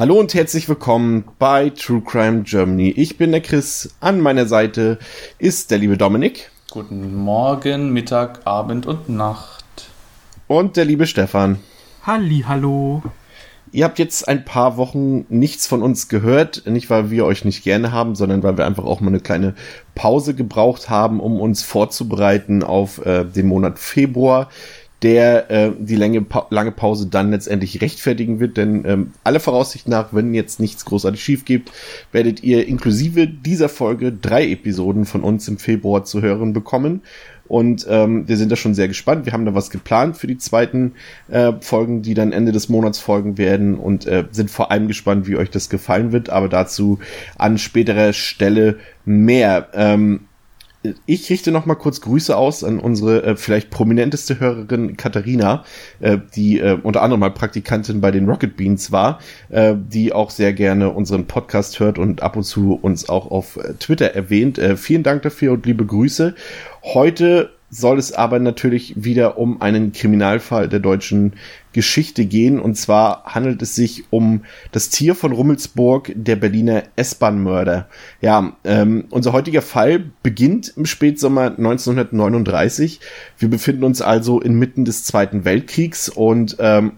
Hallo und herzlich willkommen bei True Crime Germany. Ich bin der Chris. An meiner Seite ist der liebe Dominik. Guten Morgen, Mittag, Abend und Nacht. Und der liebe Stefan. Halli, hallo. Ihr habt jetzt ein paar Wochen nichts von uns gehört, nicht weil wir euch nicht gerne haben, sondern weil wir einfach auch mal eine kleine Pause gebraucht haben, um uns vorzubereiten auf äh, den Monat Februar der äh, die lange, pa lange Pause dann letztendlich rechtfertigen wird, denn ähm, alle Voraussicht nach, wenn jetzt nichts großartig schief gibt, werdet ihr inklusive dieser Folge drei Episoden von uns im Februar zu hören bekommen. Und ähm, wir sind da schon sehr gespannt. Wir haben da was geplant für die zweiten äh, Folgen, die dann Ende des Monats folgen werden und äh, sind vor allem gespannt, wie euch das gefallen wird. Aber dazu an späterer Stelle mehr. Ähm, ich richte noch mal kurz Grüße aus an unsere äh, vielleicht prominenteste Hörerin Katharina, äh, die äh, unter anderem mal Praktikantin bei den Rocket Beans war, äh, die auch sehr gerne unseren Podcast hört und ab und zu uns auch auf äh, Twitter erwähnt. Äh, vielen Dank dafür und liebe Grüße. Heute soll es aber natürlich wieder um einen Kriminalfall der deutschen Geschichte gehen. Und zwar handelt es sich um das Tier von Rummelsburg, der Berliner S-Bahn-Mörder. Ja, ähm, unser heutiger Fall beginnt im Spätsommer 1939. Wir befinden uns also inmitten des Zweiten Weltkriegs und ähm,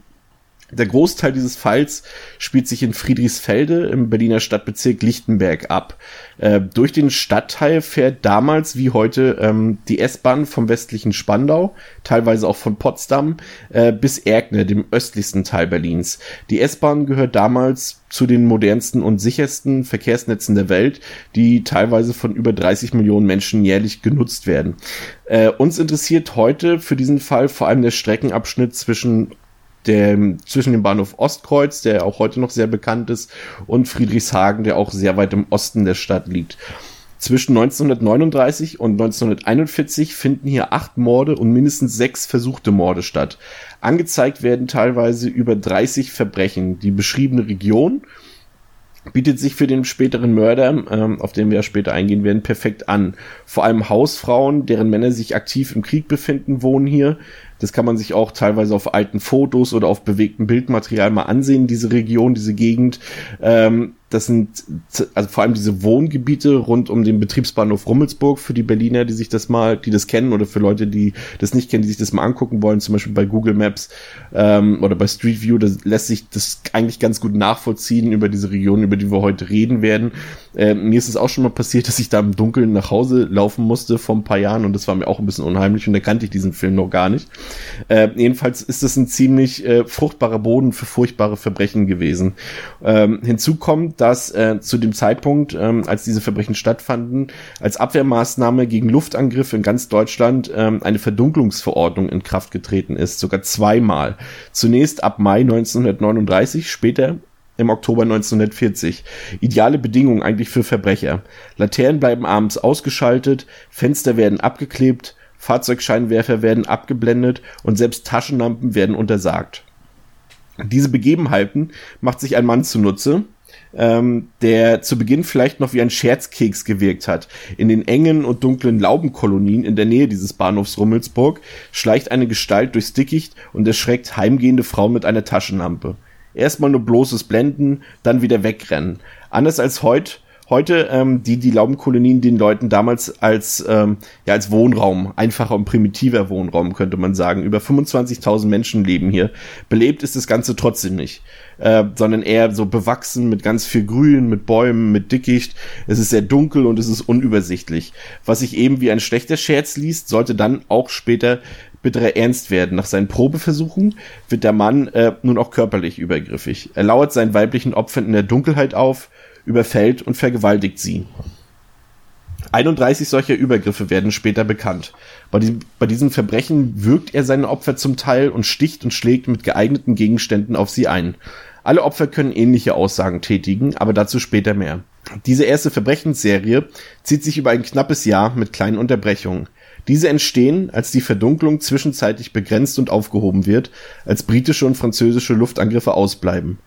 der Großteil dieses Falls spielt sich in Friedrichsfelde im Berliner Stadtbezirk Lichtenberg ab. Äh, durch den Stadtteil fährt damals wie heute ähm, die S-Bahn vom westlichen Spandau, teilweise auch von Potsdam, äh, bis Erkner, dem östlichsten Teil Berlins. Die S-Bahn gehört damals zu den modernsten und sichersten Verkehrsnetzen der Welt, die teilweise von über 30 Millionen Menschen jährlich genutzt werden. Äh, uns interessiert heute für diesen Fall vor allem der Streckenabschnitt zwischen der, zwischen dem Bahnhof Ostkreuz, der auch heute noch sehr bekannt ist, und Friedrichshagen, der auch sehr weit im Osten der Stadt liegt. Zwischen 1939 und 1941 finden hier acht Morde und mindestens sechs versuchte Morde statt. Angezeigt werden teilweise über 30 Verbrechen. Die beschriebene Region bietet sich für den späteren Mörder, ähm, auf den wir ja später eingehen werden, perfekt an. Vor allem Hausfrauen, deren Männer sich aktiv im Krieg befinden, wohnen hier. Das kann man sich auch teilweise auf alten Fotos oder auf bewegtem Bildmaterial mal ansehen, diese Region, diese Gegend. Ähm, das sind also vor allem diese Wohngebiete rund um den Betriebsbahnhof Rummelsburg für die Berliner, die sich das mal, die das kennen oder für Leute, die das nicht kennen, die sich das mal angucken wollen, zum Beispiel bei Google Maps ähm, oder bei Street View, da lässt sich das eigentlich ganz gut nachvollziehen über diese Region, über die wir heute reden werden. Ähm, mir ist es auch schon mal passiert, dass ich da im Dunkeln nach Hause laufen musste vor ein paar Jahren und das war mir auch ein bisschen unheimlich und da kannte ich diesen Film noch gar nicht. Äh, jedenfalls ist es ein ziemlich äh, fruchtbarer Boden für furchtbare Verbrechen gewesen. Ähm, hinzu kommt, dass äh, zu dem Zeitpunkt, ähm, als diese Verbrechen stattfanden, als Abwehrmaßnahme gegen Luftangriffe in ganz Deutschland ähm, eine Verdunklungsverordnung in Kraft getreten ist, sogar zweimal. Zunächst ab Mai 1939, später im Oktober 1940. Ideale Bedingungen eigentlich für Verbrecher. Laternen bleiben abends ausgeschaltet, Fenster werden abgeklebt, Fahrzeugscheinwerfer werden abgeblendet und selbst Taschenlampen werden untersagt. Diese Begebenheiten macht sich ein Mann zunutze, ähm, der zu Beginn vielleicht noch wie ein Scherzkeks gewirkt hat. In den engen und dunklen Laubenkolonien in der Nähe dieses Bahnhofs Rummelsburg schleicht eine Gestalt durchs Dickicht und erschreckt heimgehende Frauen mit einer Taschenlampe. Erstmal nur bloßes Blenden, dann wieder wegrennen. Anders als heute heute ähm, die die Laubenkolonien den Leuten damals als ähm, ja als Wohnraum einfacher und primitiver Wohnraum könnte man sagen. Über 25.000 Menschen leben hier. Belebt ist das Ganze trotzdem nicht. Äh, sondern eher so bewachsen mit ganz viel Grün mit Bäumen mit Dickicht. Es ist sehr dunkel und es ist unübersichtlich. Was sich eben wie ein schlechter Scherz liest sollte dann auch später bitterer Ernst werden. Nach seinen Probeversuchen wird der Mann äh, nun auch körperlich übergriffig. Er lauert seinen weiblichen Opfern in der Dunkelheit auf, überfällt und vergewaltigt sie. 31 solcher Übergriffe werden später bekannt. Bei, diesem, bei diesen Verbrechen wirkt er seine Opfer zum Teil und sticht und schlägt mit geeigneten Gegenständen auf sie ein. Alle Opfer können ähnliche Aussagen tätigen, aber dazu später mehr. Diese erste Verbrechensserie zieht sich über ein knappes Jahr mit kleinen Unterbrechungen. Diese entstehen, als die Verdunklung zwischenzeitlich begrenzt und aufgehoben wird, als britische und französische Luftangriffe ausbleiben.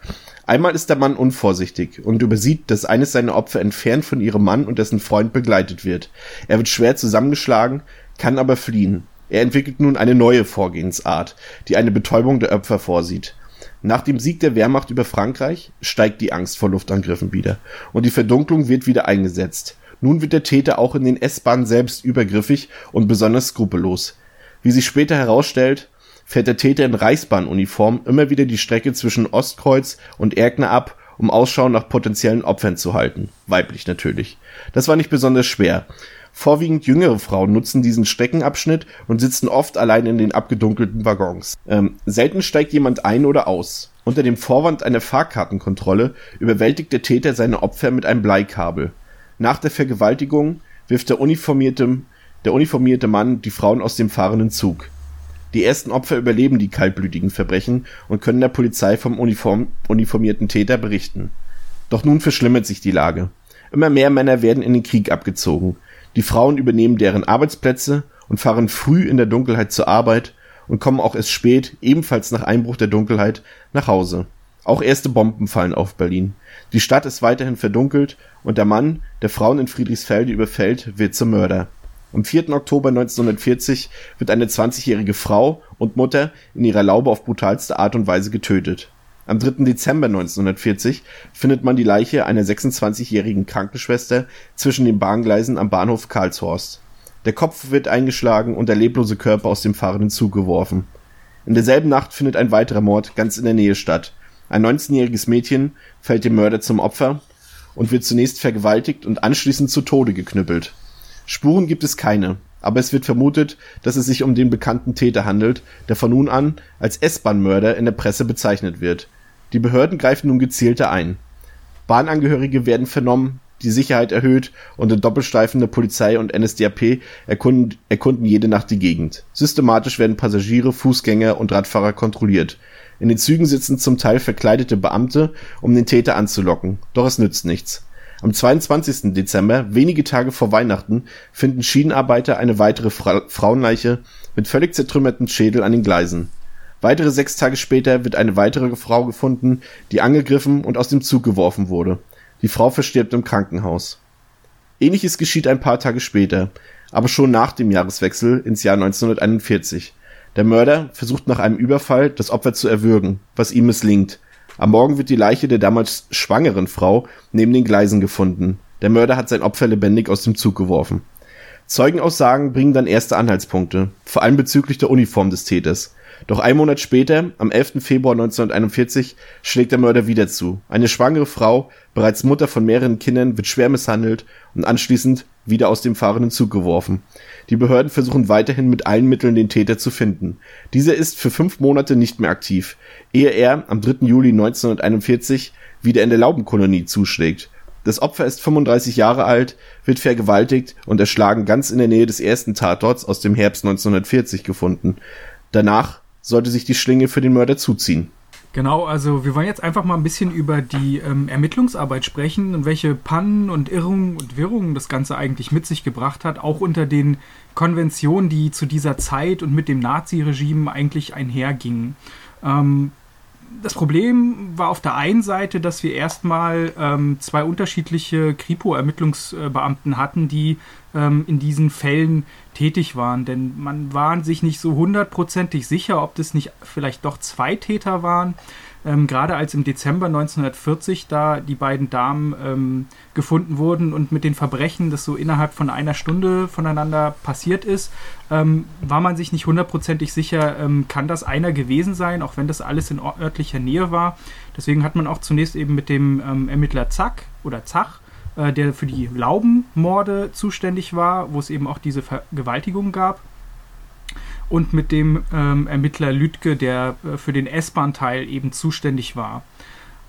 Einmal ist der Mann unvorsichtig und übersieht, dass eines seiner Opfer entfernt von ihrem Mann und dessen Freund begleitet wird. Er wird schwer zusammengeschlagen, kann aber fliehen. Er entwickelt nun eine neue Vorgehensart, die eine Betäubung der Opfer vorsieht. Nach dem Sieg der Wehrmacht über Frankreich steigt die Angst vor Luftangriffen wieder und die Verdunklung wird wieder eingesetzt. Nun wird der Täter auch in den S-Bahnen selbst übergriffig und besonders skrupellos. Wie sich später herausstellt, fährt der Täter in Reichsbahnuniform immer wieder die Strecke zwischen Ostkreuz und Erkner ab, um Ausschau nach potenziellen Opfern zu halten. Weiblich natürlich. Das war nicht besonders schwer. Vorwiegend jüngere Frauen nutzen diesen Streckenabschnitt und sitzen oft allein in den abgedunkelten Waggons. Ähm, selten steigt jemand ein oder aus. Unter dem Vorwand einer Fahrkartenkontrolle überwältigt der Täter seine Opfer mit einem Bleikabel. Nach der Vergewaltigung wirft der uniformierte, der uniformierte Mann die Frauen aus dem fahrenden Zug. Die ersten Opfer überleben die kaltblütigen Verbrechen und können der Polizei vom Uniform, uniformierten Täter berichten. Doch nun verschlimmert sich die Lage. Immer mehr Männer werden in den Krieg abgezogen. Die Frauen übernehmen deren Arbeitsplätze und fahren früh in der Dunkelheit zur Arbeit und kommen auch erst spät, ebenfalls nach Einbruch der Dunkelheit, nach Hause. Auch erste Bomben fallen auf Berlin. Die Stadt ist weiterhin verdunkelt und der Mann, der Frauen in Friedrichsfelde überfällt, wird zum Mörder. Am 4. Oktober 1940 wird eine 20-jährige Frau und Mutter in ihrer Laube auf brutalste Art und Weise getötet. Am 3. Dezember 1940 findet man die Leiche einer 26-jährigen Krankenschwester zwischen den Bahngleisen am Bahnhof Karlshorst. Der Kopf wird eingeschlagen und der leblose Körper aus dem fahrenden Zug geworfen. In derselben Nacht findet ein weiterer Mord ganz in der Nähe statt. Ein 19-jähriges Mädchen fällt dem Mörder zum Opfer und wird zunächst vergewaltigt und anschließend zu Tode geknüppelt. Spuren gibt es keine, aber es wird vermutet, dass es sich um den bekannten Täter handelt, der von nun an als S-Bahn-Mörder in der Presse bezeichnet wird. Die Behörden greifen nun gezielter ein. Bahnangehörige werden vernommen, die Sicherheit erhöht und in Doppelstreifen der Polizei und NSDAP erkunden, erkunden jede Nacht die Gegend. Systematisch werden Passagiere, Fußgänger und Radfahrer kontrolliert. In den Zügen sitzen zum Teil verkleidete Beamte, um den Täter anzulocken. Doch es nützt nichts. Am 22. Dezember, wenige Tage vor Weihnachten, finden Schienenarbeiter eine weitere Fra Frauenleiche mit völlig zertrümmertem Schädel an den Gleisen. Weitere sechs Tage später wird eine weitere Frau gefunden, die angegriffen und aus dem Zug geworfen wurde. Die Frau verstirbt im Krankenhaus. Ähnliches geschieht ein paar Tage später, aber schon nach dem Jahreswechsel ins Jahr 1941. Der Mörder versucht nach einem Überfall das Opfer zu erwürgen, was ihm misslingt. Am Morgen wird die Leiche der damals schwangeren Frau neben den Gleisen gefunden. Der Mörder hat sein Opfer lebendig aus dem Zug geworfen. Zeugenaussagen bringen dann erste Anhaltspunkte, vor allem bezüglich der Uniform des Täters. Doch ein Monat später, am 11. Februar 1941, schlägt der Mörder wieder zu. Eine schwangere Frau, bereits Mutter von mehreren Kindern, wird schwer misshandelt und anschließend wieder aus dem fahrenden Zug geworfen. Die Behörden versuchen weiterhin mit allen Mitteln den Täter zu finden. Dieser ist für fünf Monate nicht mehr aktiv, ehe er am 3. Juli 1941 wieder in der Laubenkolonie zuschlägt. Das Opfer ist 35 Jahre alt, wird vergewaltigt und erschlagen ganz in der Nähe des ersten Tatorts aus dem Herbst 1940 gefunden. Danach sollte sich die Schlinge für den Mörder zuziehen. Genau, also wir wollen jetzt einfach mal ein bisschen über die ähm, Ermittlungsarbeit sprechen und welche Pannen und Irrungen und Wirrungen das Ganze eigentlich mit sich gebracht hat, auch unter den Konventionen, die zu dieser Zeit und mit dem Naziregime eigentlich einhergingen. Ähm, das Problem war auf der einen Seite, dass wir erstmal ähm, zwei unterschiedliche Kripo-Ermittlungsbeamten hatten, die ähm, in diesen Fällen tätig waren. Denn man war sich nicht so hundertprozentig sicher, ob das nicht vielleicht doch zwei Täter waren. Ähm, gerade als im Dezember 1940 da die beiden Damen ähm, gefunden wurden und mit den Verbrechen, das so innerhalb von einer Stunde voneinander passiert ist, ähm, war man sich nicht hundertprozentig sicher, ähm, kann das einer gewesen sein, auch wenn das alles in örtlicher Nähe war. Deswegen hat man auch zunächst eben mit dem ähm, Ermittler Zack oder Zach äh, der für die Laubenmorde zuständig war, wo es eben auch diese Vergewaltigung gab. Und mit dem ähm, Ermittler Lütke, der äh, für den S-Bahn-Teil eben zuständig war.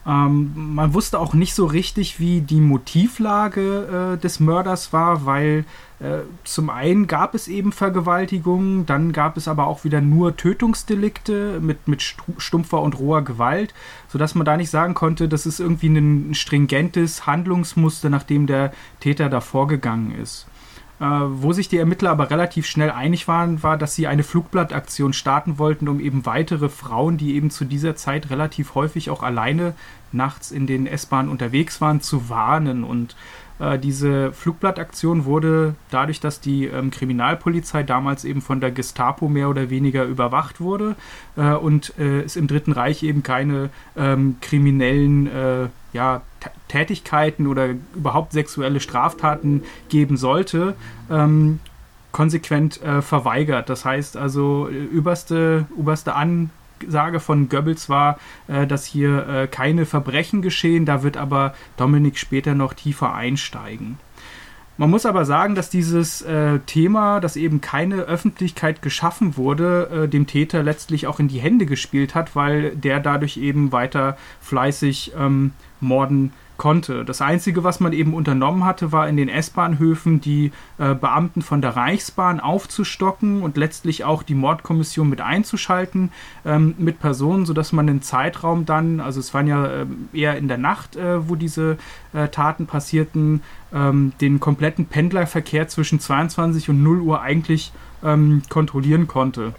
Ähm, man wusste auch nicht so richtig, wie die Motivlage äh, des Mörders war, weil äh, zum einen gab es eben Vergewaltigungen, dann gab es aber auch wieder nur Tötungsdelikte mit, mit stumpfer und roher Gewalt, sodass man da nicht sagen konnte, das ist irgendwie ein stringentes Handlungsmuster, nachdem der Täter da vorgegangen ist. Äh, wo sich die Ermittler aber relativ schnell einig waren, war, dass sie eine Flugblattaktion starten wollten, um eben weitere Frauen, die eben zu dieser Zeit relativ häufig auch alleine nachts in den S-Bahnen unterwegs waren, zu warnen. Und Äh, diese Flugblattaktion wurde dadurch, dass die ähm, Kriminalpolizei damals eben von der Gestapo mehr oder weniger überwacht wurde äh, und äh, es im Dritten Reich eben keine ähm, kriminellen äh, ja, Tätigkeiten oder überhaupt sexuelle Straftaten geben sollte, ähm, konsequent äh, verweigert. Das heißt also, überste, überste Ansage von Goebbels war, äh, dass hier äh, keine Verbrechen geschehen. Da wird aber Dominik später noch tiefer einsteigen. Man muss aber sagen, dass dieses äh, Thema, das eben keine Öffentlichkeit geschaffen wurde, äh, dem Täter letztlich auch in die Hände gespielt hat, weil der dadurch eben weiter fleißig ähm, morden konnte. Das Einzige, was man eben unternommen hatte, war in den S-Bahnhöfen die äh, Beamten von der Reichsbahn aufzustocken und letztlich auch die Mordkommission mit einzuschalten ähm, mit Personen, sodass man den Zeitraum dann, also es waren ja äh, eher in der Nacht, äh, wo diese äh, Taten passierten, ähm, den kompletten Pendlerverkehr zwischen 22 und 0 Uhr eigentlich ähm, kontrollieren konnte.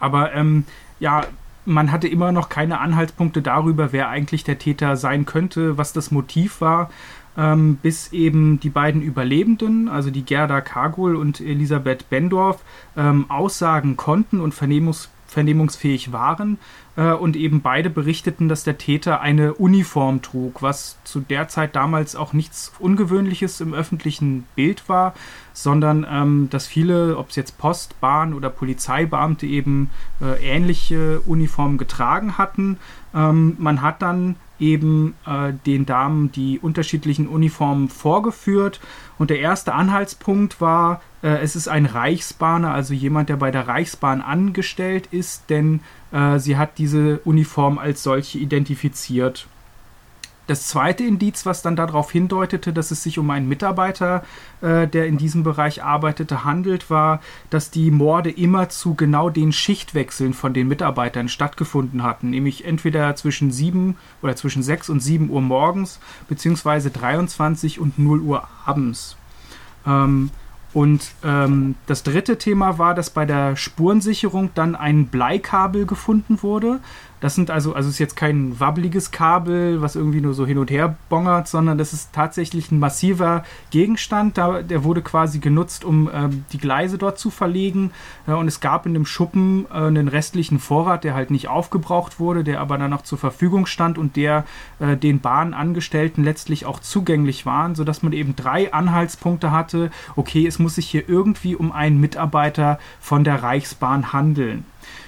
Aber ähm, ja, man hatte immer noch keine Anhaltspunkte darüber, wer eigentlich der Täter sein könnte, was das Motiv war, ähm, bis eben die beiden Überlebenden, also die Gerda Kagul und Elisabeth Bendorf, ähm, aussagen konnten und vernehmungs vernehmungsfähig waren äh, und eben beide berichteten, dass der Täter eine Uniform trug, was zu der Zeit damals auch nichts Ungewöhnliches im öffentlichen Bild war, sondern ähm, dass viele, ob es jetzt Post, Bahn oder Polizeibeamte eben äh, ähnliche Uniformen getragen hatten. Ähm, man hat dann eben äh, den Damen die unterschiedlichen Uniformen vorgeführt. Und der erste Anhaltspunkt war, äh, es ist ein Reichsbahner, also jemand, der bei der Reichsbahn angestellt ist, denn äh, sie hat diese Uniform als solche identifiziert. Das zweite Indiz, was dann darauf hindeutete, dass es sich um einen Mitarbeiter, äh, der in diesem Bereich arbeitete, handelt, war, dass die Morde immer zu genau den Schichtwechseln von den Mitarbeitern stattgefunden hatten, nämlich entweder zwischen 7 oder zwischen 6 und 7 Uhr morgens, beziehungsweise 23 und 0 Uhr abends. Ähm, und ähm, das dritte Thema war, dass bei der Spurensicherung dann ein Bleikabel gefunden wurde, das sind also, also ist jetzt kein wabbeliges Kabel, was irgendwie nur so hin und her bongert, sondern das ist tatsächlich ein massiver Gegenstand. Da, der wurde quasi genutzt, um ähm, die Gleise dort zu verlegen. Ja, und es gab in dem Schuppen äh, einen restlichen Vorrat, der halt nicht aufgebraucht wurde, der aber dann noch zur Verfügung stand und der äh, den Bahnangestellten letztlich auch zugänglich waren, sodass man eben drei Anhaltspunkte hatte. Okay, es muss sich hier irgendwie um einen Mitarbeiter von der Reichsbahn handeln.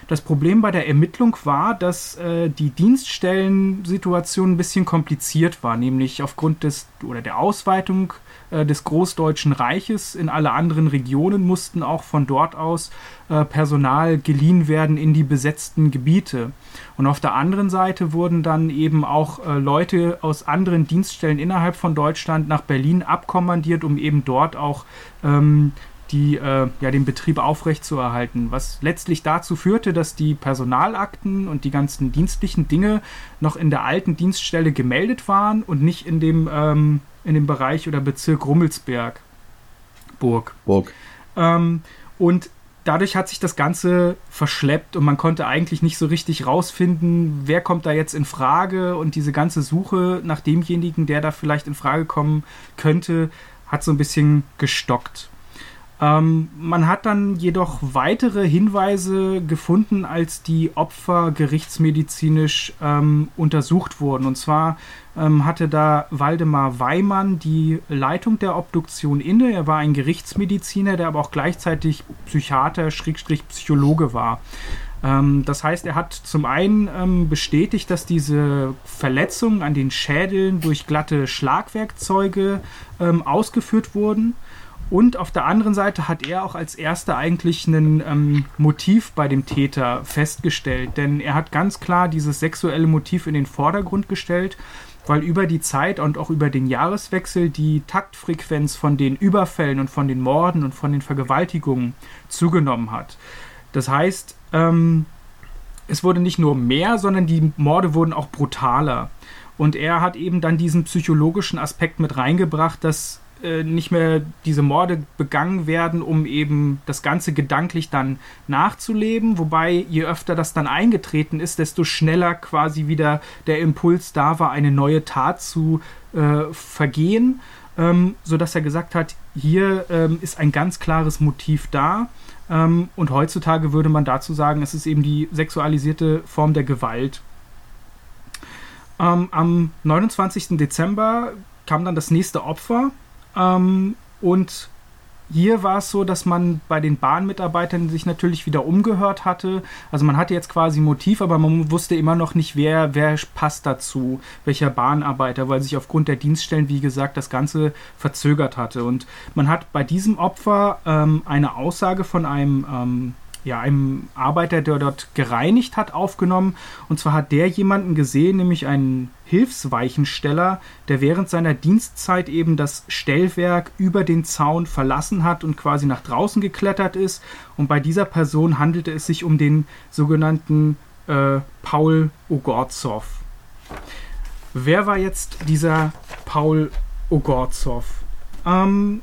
Das Problem bei der Ermittlung war, dass äh, die Dienststellensituation ein bisschen kompliziert war, nämlich aufgrund des oder der Ausweitung äh, des Großdeutschen Reiches in alle anderen Regionen mussten auch von dort aus äh, Personal geliehen werden in die besetzten Gebiete. Und auf der anderen Seite wurden dann eben auch äh, Leute aus anderen Dienststellen innerhalb von Deutschland nach Berlin abkommandiert, um eben dort auch ähm, die, äh, ja, den Betrieb aufrechtzuerhalten, was letztlich dazu führte, dass die Personalakten und die ganzen dienstlichen Dinge noch in der alten Dienststelle gemeldet waren und nicht in dem, ähm, in dem Bereich oder Bezirk Rummelsberg. Burg. Burg. Ähm, und dadurch hat sich das Ganze verschleppt und man konnte eigentlich nicht so richtig rausfinden, wer kommt da jetzt in Frage und diese ganze Suche nach demjenigen, der da vielleicht in Frage kommen könnte, hat so ein bisschen gestockt. Ähm, man hat dann jedoch weitere Hinweise gefunden, als die Opfer gerichtsmedizinisch ähm, untersucht wurden. Und zwar ähm, hatte da Waldemar Weimann die Leitung der Obduktion inne. Er war ein Gerichtsmediziner, der aber auch gleichzeitig Psychiater, Schrägstrich Psychologe war. Ähm, das heißt, er hat zum einen ähm, bestätigt, dass diese Verletzungen an den Schädeln durch glatte Schlagwerkzeuge ähm, ausgeführt wurden. Und auf der anderen Seite hat er auch als erster eigentlich ein ähm, Motiv bei dem Täter festgestellt, denn er hat ganz klar dieses sexuelle Motiv in den Vordergrund gestellt, weil über die Zeit und auch über den Jahreswechsel die Taktfrequenz von den Überfällen und von den Morden und von den Vergewaltigungen zugenommen hat. Das heißt, ähm, es wurde nicht nur mehr, sondern die Morde wurden auch brutaler. Und er hat eben dann diesen psychologischen Aspekt mit reingebracht, dass äh, nicht mehr diese Morde begangen werden, um eben das Ganze gedanklich dann nachzuleben. Wobei, je öfter das dann eingetreten ist, desto schneller quasi wieder der Impuls da war, eine neue Tat zu äh, vergehen. ähm, sodass er gesagt hat, hier ähm, ist ein ganz klares Motiv da. Ähm, und heutzutage würde man dazu sagen, es ist eben die sexualisierte Form der Gewalt. Ähm, am 29. Dezember kam dann das nächste Opfer ähm, und hier war es so, dass man bei den Bahnmitarbeitern sich natürlich wieder umgehört hatte. Also man hatte jetzt quasi Motiv, aber man wusste immer noch nicht, wer, wer passt dazu, welcher Bahnarbeiter, weil sich aufgrund der Dienststellen, wie gesagt, das Ganze verzögert hatte. Und man hat bei diesem Opfer ähm, eine Aussage von einem ähm, ja, einem Arbeiter, der dort gereinigt hat, aufgenommen. Und zwar hat der jemanden gesehen, nämlich einen Hilfsweichensteller, der während seiner Dienstzeit eben das Stellwerk über den Zaun verlassen hat und quasi nach draußen geklettert ist. Und bei dieser Person handelte es sich um den sogenannten äh, Paul Ogorzow. Wer war jetzt dieser Paul Ogorzow? Ähm,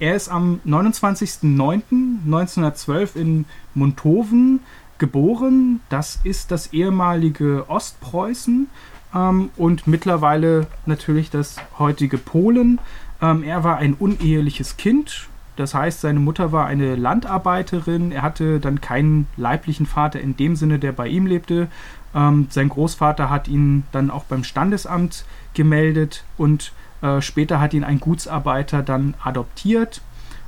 er ist am 29.09.1912 in Montoven geboren. Das ist das ehemalige Ostpreußen ähm, und mittlerweile natürlich das heutige Polen. Ähm, er war ein uneheliches Kind. Das heißt, seine Mutter war eine Landarbeiterin. Er hatte dann keinen leiblichen Vater in dem Sinne, der bei ihm lebte. Ähm, sein Großvater hat ihn dann auch beim Standesamt gemeldet und äh, später hat ihn ein Gutsarbeiter dann adoptiert.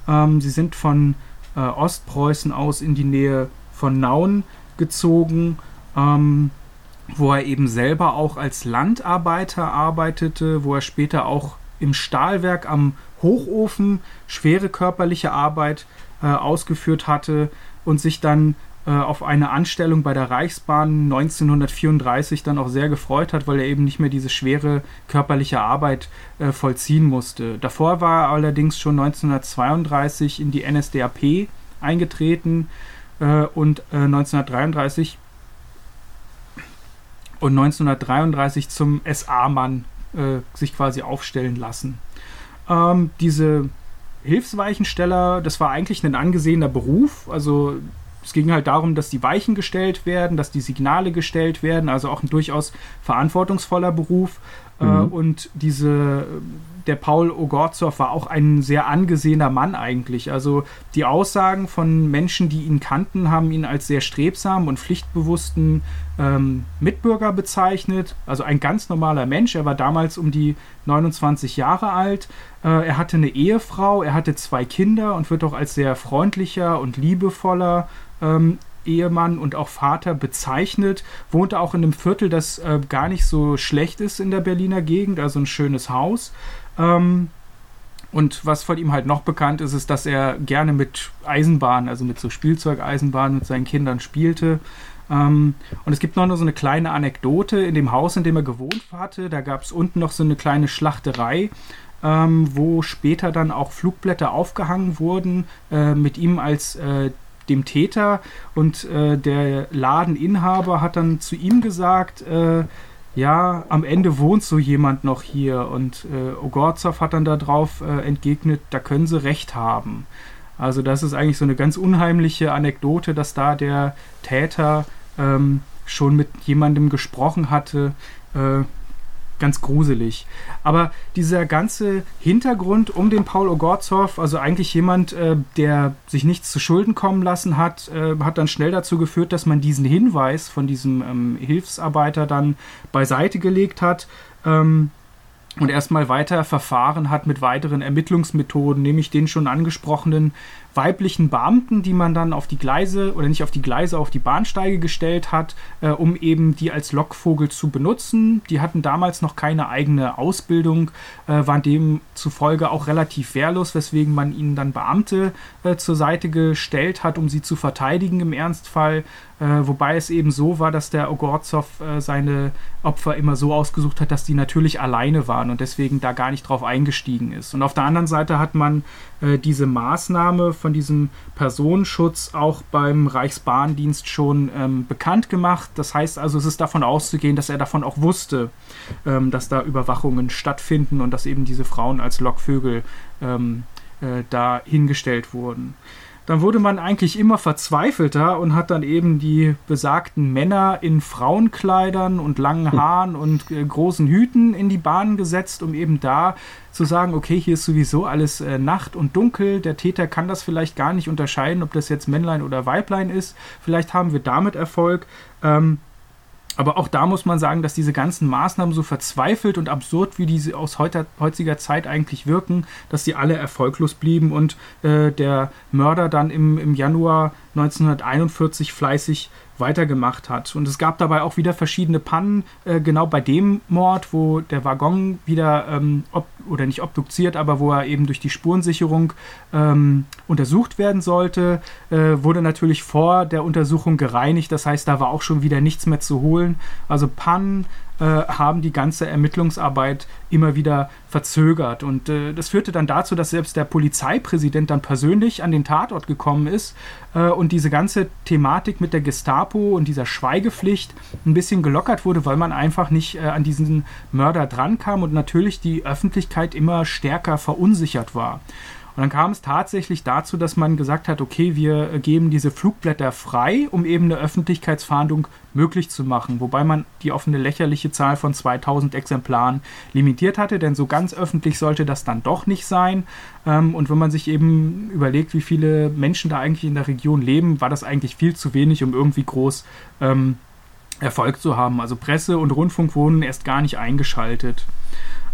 Ähm, sie sind von äh, Ostpreußen aus in die Nähe von Nauen gezogen, ähm, wo er eben selber auch als Landarbeiter arbeitete, wo er später auch im Stahlwerk am Hochofen schwere körperliche Arbeit äh, ausgeführt hatte und sich dann auf eine Anstellung bei der Reichsbahn 1934 dann auch sehr gefreut hat, weil er eben nicht mehr diese schwere körperliche Arbeit äh, vollziehen musste. Davor war er allerdings schon 1932 in die NSDAP eingetreten äh, und 1933 äh, und 1933 zum SA-Mann äh, sich quasi aufstellen lassen. Ähm, diese Hilfsweichensteller, das war eigentlich ein angesehener Beruf. Also es ging halt darum, dass die Weichen gestellt werden, dass die Signale gestellt werden, also auch ein durchaus verantwortungsvoller Beruf. Äh, mhm. und diese, der Paul Ogorzow war auch ein sehr angesehener Mann eigentlich. Also die Aussagen von Menschen, die ihn kannten, haben ihn als sehr strebsam und pflichtbewussten ähm, Mitbürger bezeichnet. Also ein ganz normaler Mensch. Er war damals um die 29 Jahre alt. Äh, er hatte eine Ehefrau, er hatte zwei Kinder und wird auch als sehr freundlicher und liebevoller ähm, Ehemann und auch Vater bezeichnet, wohnte auch in einem Viertel, das äh, gar nicht so schlecht ist in der Berliner Gegend, also ein schönes Haus. Ähm, und was von ihm halt noch bekannt ist, ist, dass er gerne mit Eisenbahnen, also mit so Spielzeugeisenbahnen mit seinen Kindern spielte. Ähm, und es gibt noch so eine kleine Anekdote in dem Haus, in dem er gewohnt hatte. Da gab es unten noch so eine kleine Schlachterei. Ähm, wo später dann auch Flugblätter aufgehangen wurden, äh, mit ihm als äh, dem Täter und äh, der Ladeninhaber hat dann zu ihm gesagt, äh, ja, am Ende wohnt so jemand noch hier und äh, Ogorzow hat dann darauf äh, entgegnet, da können sie recht haben. Also das ist eigentlich so eine ganz unheimliche Anekdote, dass da der Täter ähm, schon mit jemandem gesprochen hatte, äh, ganz gruselig. Aber dieser ganze Hintergrund um den Paul Ogorzow, also eigentlich jemand, äh, der sich nichts zu Schulden kommen lassen hat, äh, hat dann schnell dazu geführt, dass man diesen Hinweis von diesem ähm, Hilfsarbeiter dann beiseite gelegt hat. Ähm, und erstmal weiter verfahren hat mit weiteren Ermittlungsmethoden, nämlich den schon angesprochenen weiblichen Beamten, die man dann auf die Gleise oder nicht auf die Gleise, auf die Bahnsteige gestellt hat, äh, um eben die als Lockvogel zu benutzen. Die hatten damals noch keine eigene Ausbildung, äh, waren demzufolge auch relativ wehrlos, weswegen man ihnen dann Beamte äh, zur Seite gestellt hat, um sie zu verteidigen im Ernstfall. Äh, wobei es eben so war, dass der Ogorzow äh, seine Opfer immer so ausgesucht hat, dass die natürlich alleine waren und deswegen da gar nicht drauf eingestiegen ist. Und auf der anderen Seite hat man äh, diese Maßnahme von diesem Personenschutz auch beim Reichsbahndienst schon ähm, bekannt gemacht. Das heißt also, es ist davon auszugehen, dass er davon auch wusste, ähm, dass da Überwachungen stattfinden und dass eben diese Frauen als Lockvögel ähm, äh, da hingestellt wurden. Dann wurde man eigentlich immer verzweifelter und hat dann eben die besagten Männer in Frauenkleidern und langen hm. Haaren und äh, großen Hüten in die Bahn gesetzt, um eben da zu sagen, okay, hier ist sowieso alles äh, Nacht und dunkel, der Täter kann das vielleicht gar nicht unterscheiden, ob das jetzt Männlein oder Weiblein ist, vielleicht haben wir damit Erfolg. Ähm, aber auch da muss man sagen, dass diese ganzen Maßnahmen so verzweifelt und absurd, wie diese aus heutiger Zeit eigentlich wirken, dass sie alle erfolglos blieben und äh, der Mörder dann im, im Januar 1941 fleißig weitergemacht hat. Und es gab dabei auch wieder verschiedene Pannen, äh, genau bei dem Mord, wo der Waggon wieder, ähm, ob, oder nicht obduziert, aber wo er eben durch die Spurensicherung ähm, untersucht werden sollte, äh, wurde natürlich vor der Untersuchung gereinigt. Das heißt, da war auch schon wieder nichts mehr zu holen. Also Pannen, äh, haben die ganze Ermittlungsarbeit immer wieder verzögert. Und äh, das führte dann dazu, dass selbst der Polizeipräsident dann persönlich an den Tatort gekommen ist äh, und diese ganze Thematik mit der Gestapo und dieser Schweigepflicht ein bisschen gelockert wurde, weil man einfach nicht äh, an diesen Mörder drankam und natürlich die Öffentlichkeit immer stärker verunsichert war. Und dann kam es tatsächlich dazu, dass man gesagt hat, okay, wir geben diese Flugblätter frei, um eben eine Öffentlichkeitsfahndung möglich zu machen. Wobei man die auf eine lächerliche Zahl von 2000 Exemplaren limitiert hatte, denn so ganz öffentlich sollte das dann doch nicht sein. Ähm, und wenn man sich eben überlegt, wie viele Menschen da eigentlich in der Region leben, war das eigentlich viel zu wenig, um irgendwie groß ähm, Erfolg zu haben. Also Presse und Rundfunk wurden erst gar nicht eingeschaltet.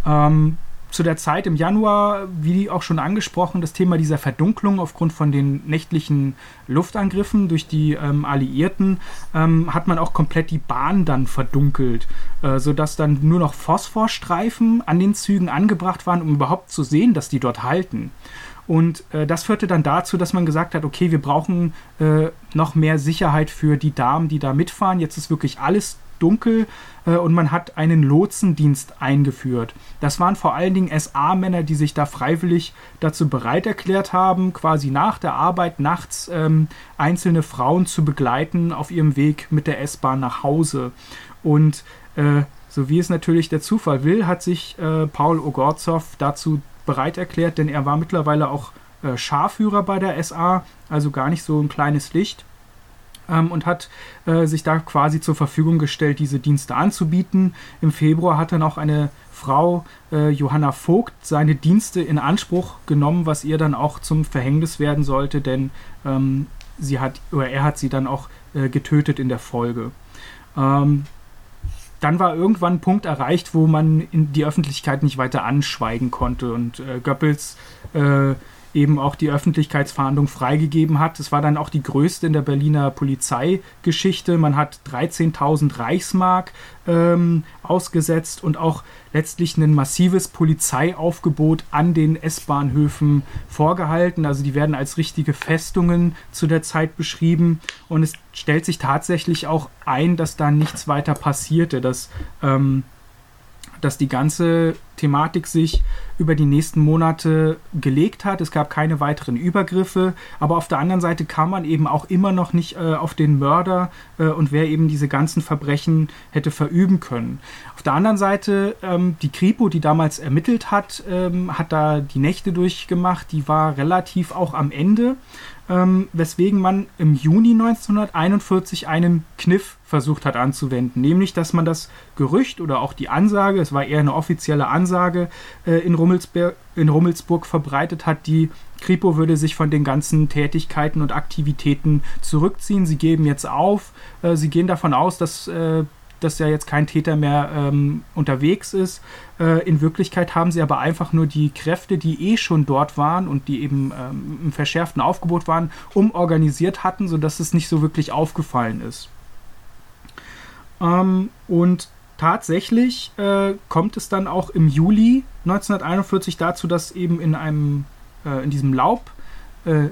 Ähm, zu der Zeit im Januar, wie auch schon angesprochen, das Thema dieser Verdunklung aufgrund von den nächtlichen Luftangriffen durch die ähm, Alliierten, ähm, hat man auch komplett die Bahn dann verdunkelt, äh, sodass dann nur noch Phosphorstreifen an den Zügen angebracht waren, um überhaupt zu sehen, dass die dort halten. Und äh, das führte dann dazu, dass man gesagt hat, okay, wir brauchen äh, noch mehr Sicherheit für die Damen, die da mitfahren. Jetzt ist wirklich alles dunkel äh, und man hat einen Lotsendienst eingeführt. Das waren vor allen Dingen SA-Männer, die sich da freiwillig dazu bereit erklärt haben, quasi nach der Arbeit nachts ähm, einzelne Frauen zu begleiten auf ihrem Weg mit der S-Bahn nach Hause. Und äh, so wie es natürlich der Zufall will, hat sich äh, Paul Ogorzow dazu bereit erklärt, denn er war mittlerweile auch äh, Scharführer bei der SA, also gar nicht so ein kleines Licht ähm, und hat äh, sich da quasi zur Verfügung gestellt, diese Dienste anzubieten. Im Februar hat dann auch eine Frau, äh, Johanna Vogt, seine Dienste in Anspruch genommen, was ihr dann auch zum Verhängnis werden sollte, denn ähm, sie hat, oder er hat sie dann auch äh, getötet in der Folge. Ähm, dann war irgendwann ein Punkt erreicht, wo man in die Öffentlichkeit nicht weiter anschweigen konnte und äh, Goebbels äh, eben auch die Öffentlichkeitsfahndung freigegeben hat. Es war dann auch die größte in der Berliner Polizeigeschichte. Man hat 13.000 Reichsmark ähm, ausgesetzt und auch letztlich ein massives Polizeiaufgebot an den S-Bahnhöfen vorgehalten. Also die werden als richtige Festungen zu der Zeit beschrieben und es stellt sich tatsächlich auch ein, dass da nichts weiter passierte, dass ähm, dass die ganze Thematik sich über die nächsten Monate gelegt hat. Es gab keine weiteren Übergriffe, aber auf der anderen Seite kam man eben auch immer noch nicht äh, auf den Mörder äh, und wer eben diese ganzen Verbrechen hätte verüben können. Auf der anderen Seite, ähm, die Kripo, die damals ermittelt hat, ähm, hat da die Nächte durchgemacht, die war relativ auch am Ende ähm, weswegen man im Juni 1941 einen Kniff versucht hat anzuwenden, nämlich dass man das Gerücht oder auch die Ansage, es war eher eine offizielle Ansage äh, in, Rummelsberg, in Rummelsburg verbreitet hat, die Kripo würde sich von den ganzen Tätigkeiten und Aktivitäten zurückziehen. Sie geben jetzt auf. Äh, sie gehen davon aus, dass äh, dass ja jetzt kein Täter mehr ähm, unterwegs ist. Äh, in Wirklichkeit haben sie aber einfach nur die Kräfte, die eh schon dort waren und die eben ähm, im verschärften Aufgebot waren, umorganisiert hatten, sodass es nicht so wirklich aufgefallen ist. Ähm, und tatsächlich äh, kommt es dann auch im Juli 1941 dazu, dass eben in einem äh, in diesem Laub äh,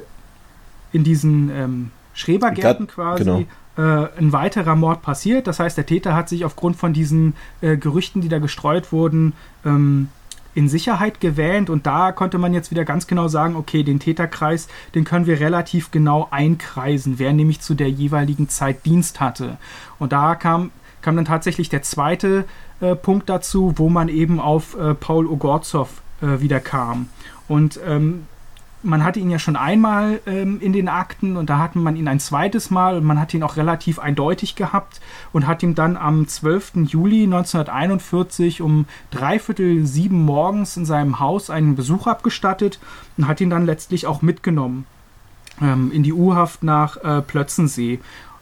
in diesen ähm, Schrebergärten quasi genau ein weiterer Mord passiert. Das heißt, der Täter hat sich aufgrund von diesen äh, Gerüchten, die da gestreut wurden, ähm, in Sicherheit gewähnt und da konnte man jetzt wieder ganz genau sagen, okay, den Täterkreis, den können wir relativ genau einkreisen, wer nämlich zu der jeweiligen Zeit Dienst hatte. Und da kam, kam dann tatsächlich der zweite äh, Punkt dazu, wo man eben auf äh, Paul Ogorzow äh, wieder kam. Und ähm, man hatte ihn ja schon einmal ähm, in den Akten und da hatte man ihn ein zweites Mal und man hat ihn auch relativ eindeutig gehabt und hat ihm dann am 12. Juli 1941 um dreiviertel sieben morgens in seinem Haus einen Besuch abgestattet und hat ihn dann letztlich auch mitgenommen ähm, in die U-Haft nach äh, Plötzensee,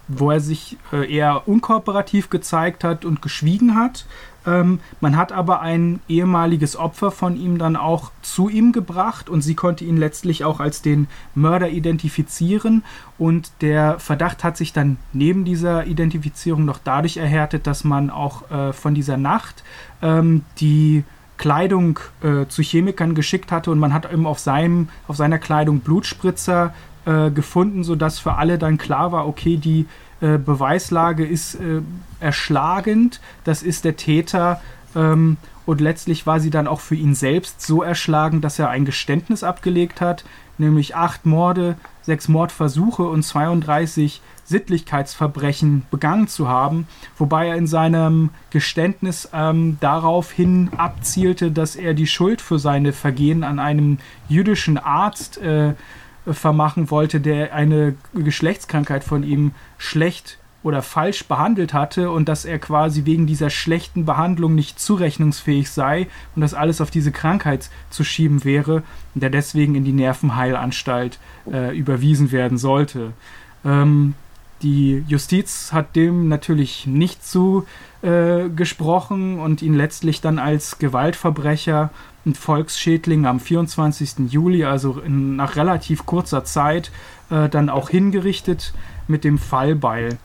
wo er sich äh, eher unkooperativ gezeigt hat und geschwiegen hat ähm, man hat aber ein ehemaliges Opfer von ihm dann auch zu ihm gebracht und sie konnte ihn letztlich auch als den Mörder identifizieren. Und der Verdacht hat sich dann neben dieser Identifizierung noch dadurch erhärtet, dass man auch äh, von dieser Nacht ähm, die Kleidung äh, zu Chemikern geschickt hatte und man hat eben auf, seinem, auf seiner Kleidung Blutspritzer äh, gefunden, sodass für alle dann klar war, okay, die äh, Beweislage ist äh, erschlagend, das ist der Täter. Ähm, und letztlich war sie dann auch für ihn selbst so erschlagen, dass er ein Geständnis abgelegt hat, nämlich acht Morde, sechs Mordversuche und 32 Sittlichkeitsverbrechen begangen zu haben, wobei er in seinem Geständnis ähm, daraufhin abzielte, dass er die Schuld für seine Vergehen an einem jüdischen Arzt äh, vermachen wollte, der eine Geschlechtskrankheit von ihm schlecht oder falsch behandelt hatte und dass er quasi wegen dieser schlechten Behandlung nicht zurechnungsfähig sei und das alles auf diese Krankheit zu schieben wäre und der deswegen in die Nervenheilanstalt äh, überwiesen werden sollte. Ähm, die Justiz hat dem natürlich nicht zugesprochen äh, und ihn letztlich dann als Gewaltverbrecher und Volksschädling am 24. Juli, also in, nach relativ kurzer Zeit, äh, dann auch hingerichtet mit dem Fallbeil.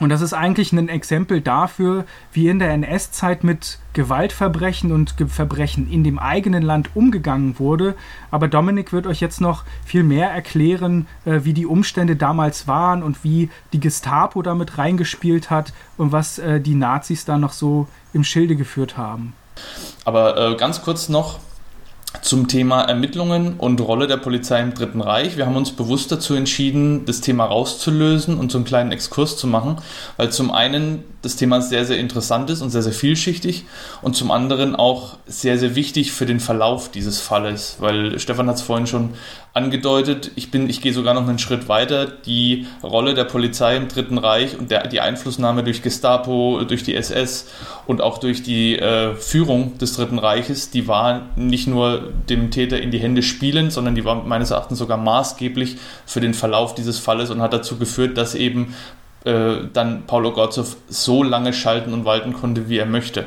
Und das ist eigentlich ein Exempel dafür, wie in der NS-Zeit mit Gewaltverbrechen und Verbrechen in dem eigenen Land umgegangen wurde. Aber Dominik wird euch jetzt noch viel mehr erklären, äh, wie die Umstände damals waren und wie die Gestapo damit reingespielt hat und was äh, die Nazis da noch so im Schilde geführt haben. Aber äh, ganz kurz noch zum Thema Ermittlungen und Rolle der Polizei im Dritten Reich. Wir haben uns bewusst dazu entschieden, das Thema rauszulösen und so einen kleinen Exkurs zu machen, weil zum einen das Thema sehr, sehr interessant ist und sehr, sehr vielschichtig und zum anderen auch sehr, sehr wichtig für den Verlauf dieses Falles, weil Stefan hat es vorhin schon angedeutet, ich, bin, ich gehe sogar noch einen Schritt weiter, die Rolle der Polizei im Dritten Reich und der, die Einflussnahme durch Gestapo, durch die SS und auch durch die äh, Führung des Dritten Reiches, die war nicht nur dem Täter in die Hände spielend, sondern die war meines Erachtens sogar maßgeblich für den Verlauf dieses Falles und hat dazu geführt, dass eben äh, dann Paulo Gorzow so lange schalten und walten konnte, wie er möchte.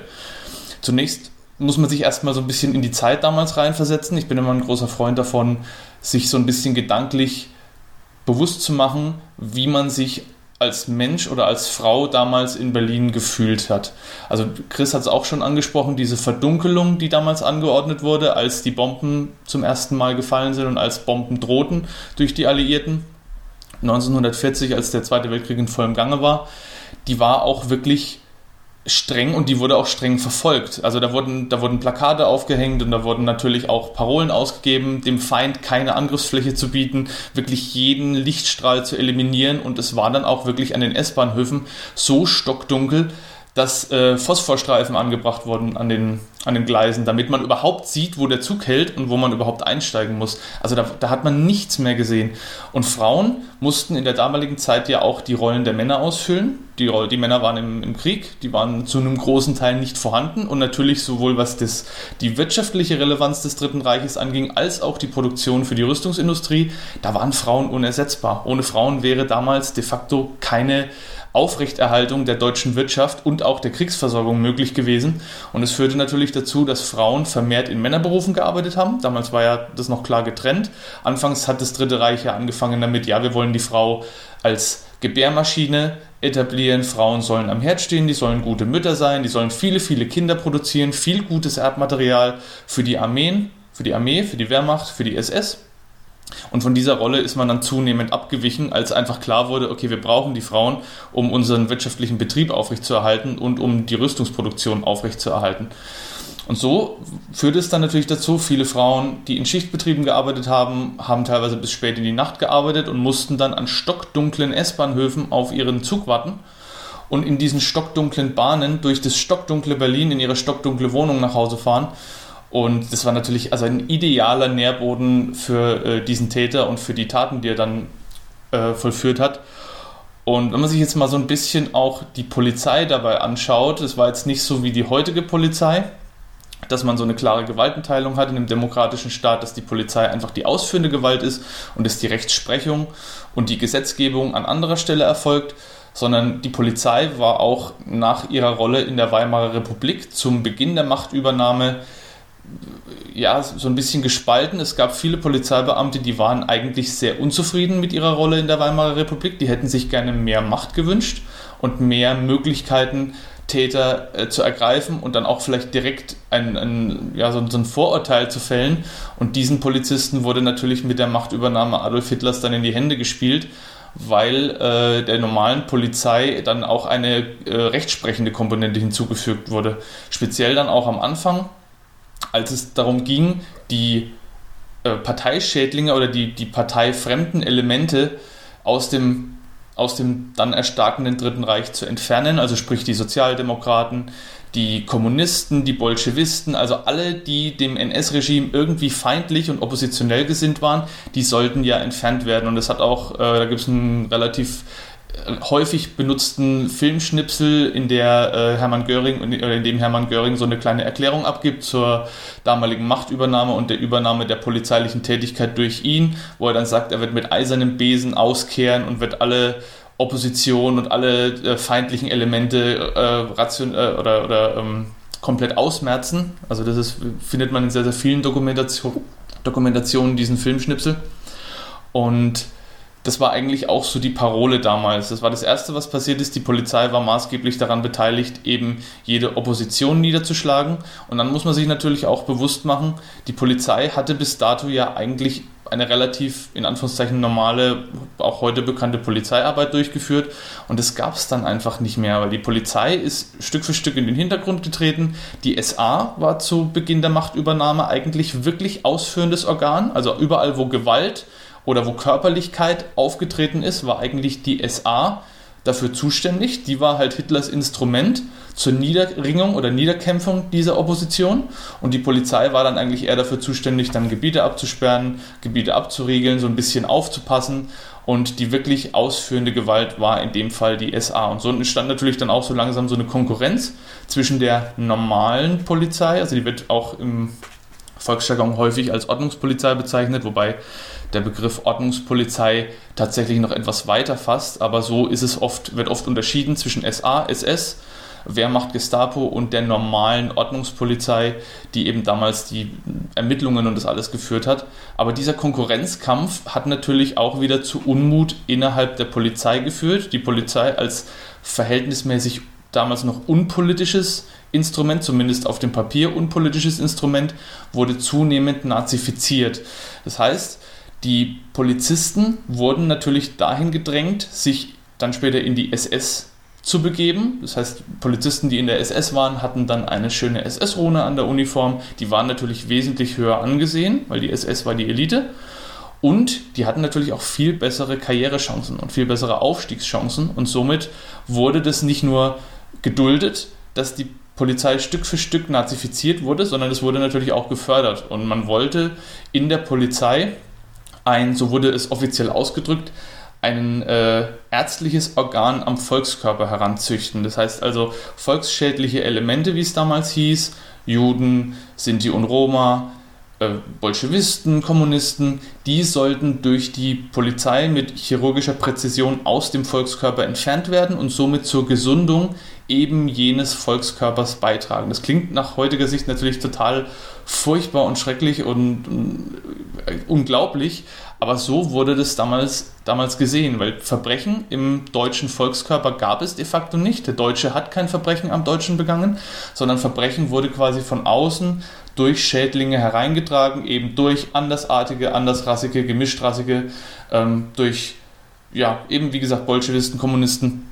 Zunächst muss man sich erstmal so ein bisschen in die Zeit damals reinversetzen. Ich bin immer ein großer Freund davon, sich so ein bisschen gedanklich bewusst zu machen, wie man sich als Mensch oder als Frau damals in Berlin gefühlt hat. Also Chris hat es auch schon angesprochen, diese Verdunkelung, die damals angeordnet wurde, als die Bomben zum ersten Mal gefallen sind und als Bomben drohten durch die Alliierten. 1940, als der Zweite Weltkrieg in vollem Gange war, die war auch wirklich streng und die wurde auch streng verfolgt. Also da wurden, da wurden Plakate aufgehängt und da wurden natürlich auch Parolen ausgegeben, dem Feind keine Angriffsfläche zu bieten, wirklich jeden Lichtstrahl zu eliminieren und es war dann auch wirklich an den S-Bahnhöfen so stockdunkel, dass äh, Phosphorstreifen angebracht wurden an den, an den Gleisen, damit man überhaupt sieht, wo der Zug hält und wo man überhaupt einsteigen muss. Also da, da hat man nichts mehr gesehen. Und Frauen mussten in der damaligen Zeit ja auch die Rollen der Männer ausfüllen. Die, die Männer waren im, im Krieg, die waren zu einem großen Teil nicht vorhanden und natürlich sowohl was das, die wirtschaftliche Relevanz des Dritten Reiches anging, als auch die Produktion für die Rüstungsindustrie, da waren Frauen unersetzbar. Ohne Frauen wäre damals de facto keine Aufrechterhaltung der deutschen Wirtschaft und auch der Kriegsversorgung möglich gewesen. Und es führte natürlich dazu, dass Frauen vermehrt in Männerberufen gearbeitet haben. Damals war ja das noch klar getrennt. Anfangs hat das Dritte Reich ja angefangen damit, ja, wir wollen die Frau als Gebärmaschine etablieren. Frauen sollen am Herd stehen, die sollen gute Mütter sein, die sollen viele, viele Kinder produzieren, viel gutes Erbmaterial für die Armeen, für die Armee, für die Wehrmacht, für die SS. Und von dieser Rolle ist man dann zunehmend abgewichen, als einfach klar wurde, okay, wir brauchen die Frauen, um unseren wirtschaftlichen Betrieb aufrechtzuerhalten und um die Rüstungsproduktion aufrechtzuerhalten. Und so führte es dann natürlich dazu, viele Frauen, die in Schichtbetrieben gearbeitet haben, haben teilweise bis spät in die Nacht gearbeitet und mussten dann an stockdunklen S-Bahnhöfen auf ihren Zug warten und in diesen stockdunklen Bahnen durch das stockdunkle Berlin in ihre stockdunkle Wohnung nach Hause fahren Und das war natürlich also ein idealer Nährboden für äh, diesen Täter und für die Taten, die er dann äh, vollführt hat. Und wenn man sich jetzt mal so ein bisschen auch die Polizei dabei anschaut, es war jetzt nicht so wie die heutige Polizei, dass man so eine klare Gewaltenteilung hat in einem demokratischen Staat, dass die Polizei einfach die ausführende Gewalt ist und dass die Rechtsprechung und die Gesetzgebung an anderer Stelle erfolgt, sondern die Polizei war auch nach ihrer Rolle in der Weimarer Republik zum Beginn der Machtübernahme ja, so ein bisschen gespalten. Es gab viele Polizeibeamte, die waren eigentlich sehr unzufrieden mit ihrer Rolle in der Weimarer Republik. Die hätten sich gerne mehr Macht gewünscht und mehr Möglichkeiten, Täter äh, zu ergreifen und dann auch vielleicht direkt ein, ein, ja, so, so, ein Vorurteil zu fällen. Und diesen Polizisten wurde natürlich mit der Machtübernahme Adolf Hitlers dann in die Hände gespielt, weil äh, der normalen Polizei dann auch eine äh, rechtsprechende Komponente hinzugefügt wurde. Speziell dann auch am Anfang als es darum ging, die äh, Parteischädlinge oder die, die parteifremden Elemente aus dem, aus dem dann erstarkenden Dritten Reich zu entfernen, also sprich die Sozialdemokraten, die Kommunisten, die Bolschewisten, also alle, die dem NS-Regime irgendwie feindlich und oppositionell gesinnt waren, die sollten ja entfernt werden. Und es hat auch, äh, da gibt es einen relativ häufig benutzten Filmschnipsel, in der äh, Hermann Göring oder in dem Hermann Göring so eine kleine Erklärung abgibt zur damaligen Machtübernahme und der Übernahme der polizeilichen Tätigkeit durch ihn, wo er dann sagt, er wird mit eisernem Besen auskehren und wird alle Opposition und alle äh, feindlichen Elemente äh, ration, äh, oder, oder ähm, komplett ausmerzen. Also das ist, findet man in sehr, sehr vielen Dokumentation, Dokumentationen diesen Filmschnipsel. Und das war eigentlich auch so die Parole damals. Das war das Erste, was passiert ist. Die Polizei war maßgeblich daran beteiligt, eben jede Opposition niederzuschlagen. Und dann muss man sich natürlich auch bewusst machen, die Polizei hatte bis dato ja eigentlich eine relativ, in Anführungszeichen, normale, auch heute bekannte Polizeiarbeit durchgeführt. Und das gab es dann einfach nicht mehr, weil die Polizei ist Stück für Stück in den Hintergrund getreten. Die SA war zu Beginn der Machtübernahme eigentlich wirklich ausführendes Organ. Also überall, wo Gewalt oder wo Körperlichkeit aufgetreten ist, war eigentlich die SA dafür zuständig. Die war halt Hitlers Instrument zur Niederringung oder Niederkämpfung dieser Opposition. Und die Polizei war dann eigentlich eher dafür zuständig, dann Gebiete abzusperren, Gebiete abzuriegeln, so ein bisschen aufzupassen. Und die wirklich ausführende Gewalt war in dem Fall die SA. Und so entstand natürlich dann auch so langsam so eine Konkurrenz zwischen der normalen Polizei, also die wird auch im Volksjargon häufig als Ordnungspolizei bezeichnet, wobei der Begriff Ordnungspolizei tatsächlich noch etwas weiter fasst, aber so ist es oft, wird oft unterschieden zwischen SA, SS, Wehrmacht, Gestapo und der normalen Ordnungspolizei, die eben damals die Ermittlungen und das alles geführt hat. Aber dieser Konkurrenzkampf hat natürlich auch wieder zu Unmut innerhalb der Polizei geführt. Die Polizei als verhältnismäßig damals noch unpolitisches Instrument, zumindest auf dem Papier unpolitisches Instrument, wurde zunehmend nazifiziert. Das heißt, die Polizisten wurden natürlich dahin gedrängt, sich dann später in die SS zu begeben. Das heißt, Polizisten, die in der SS waren, hatten dann eine schöne SS-Rune an der Uniform. Die waren natürlich wesentlich höher angesehen, weil die SS war die Elite. Und die hatten natürlich auch viel bessere Karrierechancen und viel bessere Aufstiegschancen. Und somit wurde das nicht nur geduldet, dass die Polizei Stück für Stück nazifiziert wurde, sondern es wurde natürlich auch gefördert. Und man wollte in der Polizei ein, so wurde es offiziell ausgedrückt, ein äh, ärztliches Organ am Volkskörper heranzüchten. Das heißt also volksschädliche Elemente, wie es damals hieß, Juden, Sinti und Roma, Bolschewisten, Kommunisten, die sollten durch die Polizei mit chirurgischer Präzision aus dem Volkskörper entfernt werden und somit zur Gesundung eben jenes Volkskörpers beitragen. Das klingt nach heutiger Sicht natürlich total furchtbar und schrecklich und, äh, unglaublich, aber so wurde das damals, damals gesehen, weil Verbrechen im deutschen Volkskörper gab es de facto nicht. Der Deutsche hat kein Verbrechen am Deutschen begangen, sondern Verbrechen wurde quasi von außen durch Schädlinge hereingetragen, eben durch andersartige, andersrassige, gemischtrassige, ähm, durch, ja, eben wie gesagt, Bolschewisten, Kommunisten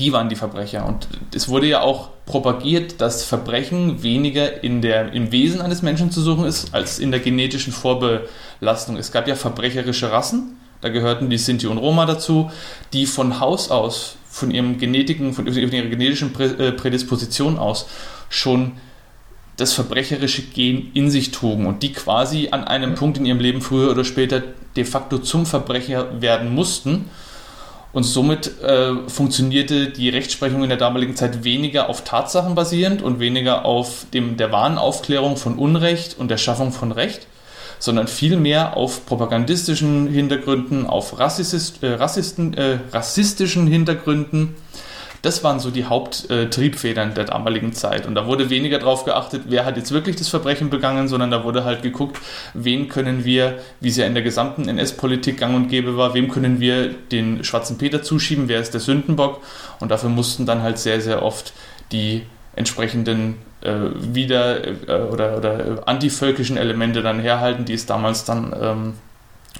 die waren die Verbrecher. Und es wurde ja auch propagiert, dass Verbrechen weniger in der, im Wesen eines Menschen zu suchen ist, als in der genetischen Vorbelastung. Es gab ja verbrecherische Rassen, da gehörten die Sinti und Roma dazu, die von Haus aus, von ihrem Genetiken, von ihrer genetischen äh, Prädisposition aus schon das verbrecherische Gen in sich trugen und die quasi an einem Punkt in ihrem Leben früher oder später de facto zum Verbrecher werden mussten. Und somit äh, funktionierte die Rechtsprechung in der damaligen Zeit weniger auf Tatsachen basierend und weniger auf dem, der wahren Aufklärung von Unrecht und der Schaffung von Recht, sondern vielmehr auf propagandistischen Hintergründen, auf Rassist, äh, Rassisten, äh, rassistischen Hintergründen das waren so die Haupttriebfedern der damaligen Zeit. Und da wurde weniger darauf geachtet, wer hat jetzt wirklich das Verbrechen begangen, sondern da wurde halt geguckt, wen können wir, wie es ja in der gesamten NS-Politik gang und gäbe war, wem können wir den schwarzen Peter zuschieben, wer ist der Sündenbock. Und dafür mussten dann halt sehr, sehr oft die entsprechenden äh, wieder äh, oder, oder antivölkischen Elemente dann herhalten, die es damals dann ähm,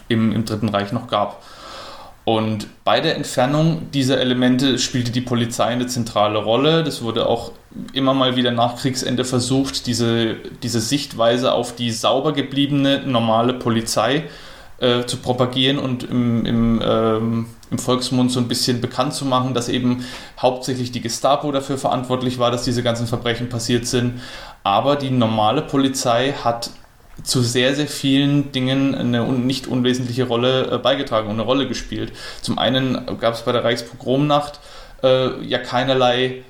im, im Dritten Reich noch gab. Und bei der Entfernung dieser Elemente spielte die Polizei eine zentrale Rolle. Das wurde auch immer mal wieder nach Kriegsende versucht, diese, diese Sichtweise auf die sauber gebliebene normale Polizei äh, zu propagieren und im, im, ähm, im Volksmund so ein bisschen bekannt zu machen, dass eben hauptsächlich die Gestapo dafür verantwortlich war, dass diese ganzen Verbrechen passiert sind. Aber die normale Polizei hat zu sehr, sehr vielen Dingen eine nicht unwesentliche Rolle äh, beigetragen und eine Rolle gespielt. Zum einen gab es bei der Reichspogromnacht äh, ja keinerlei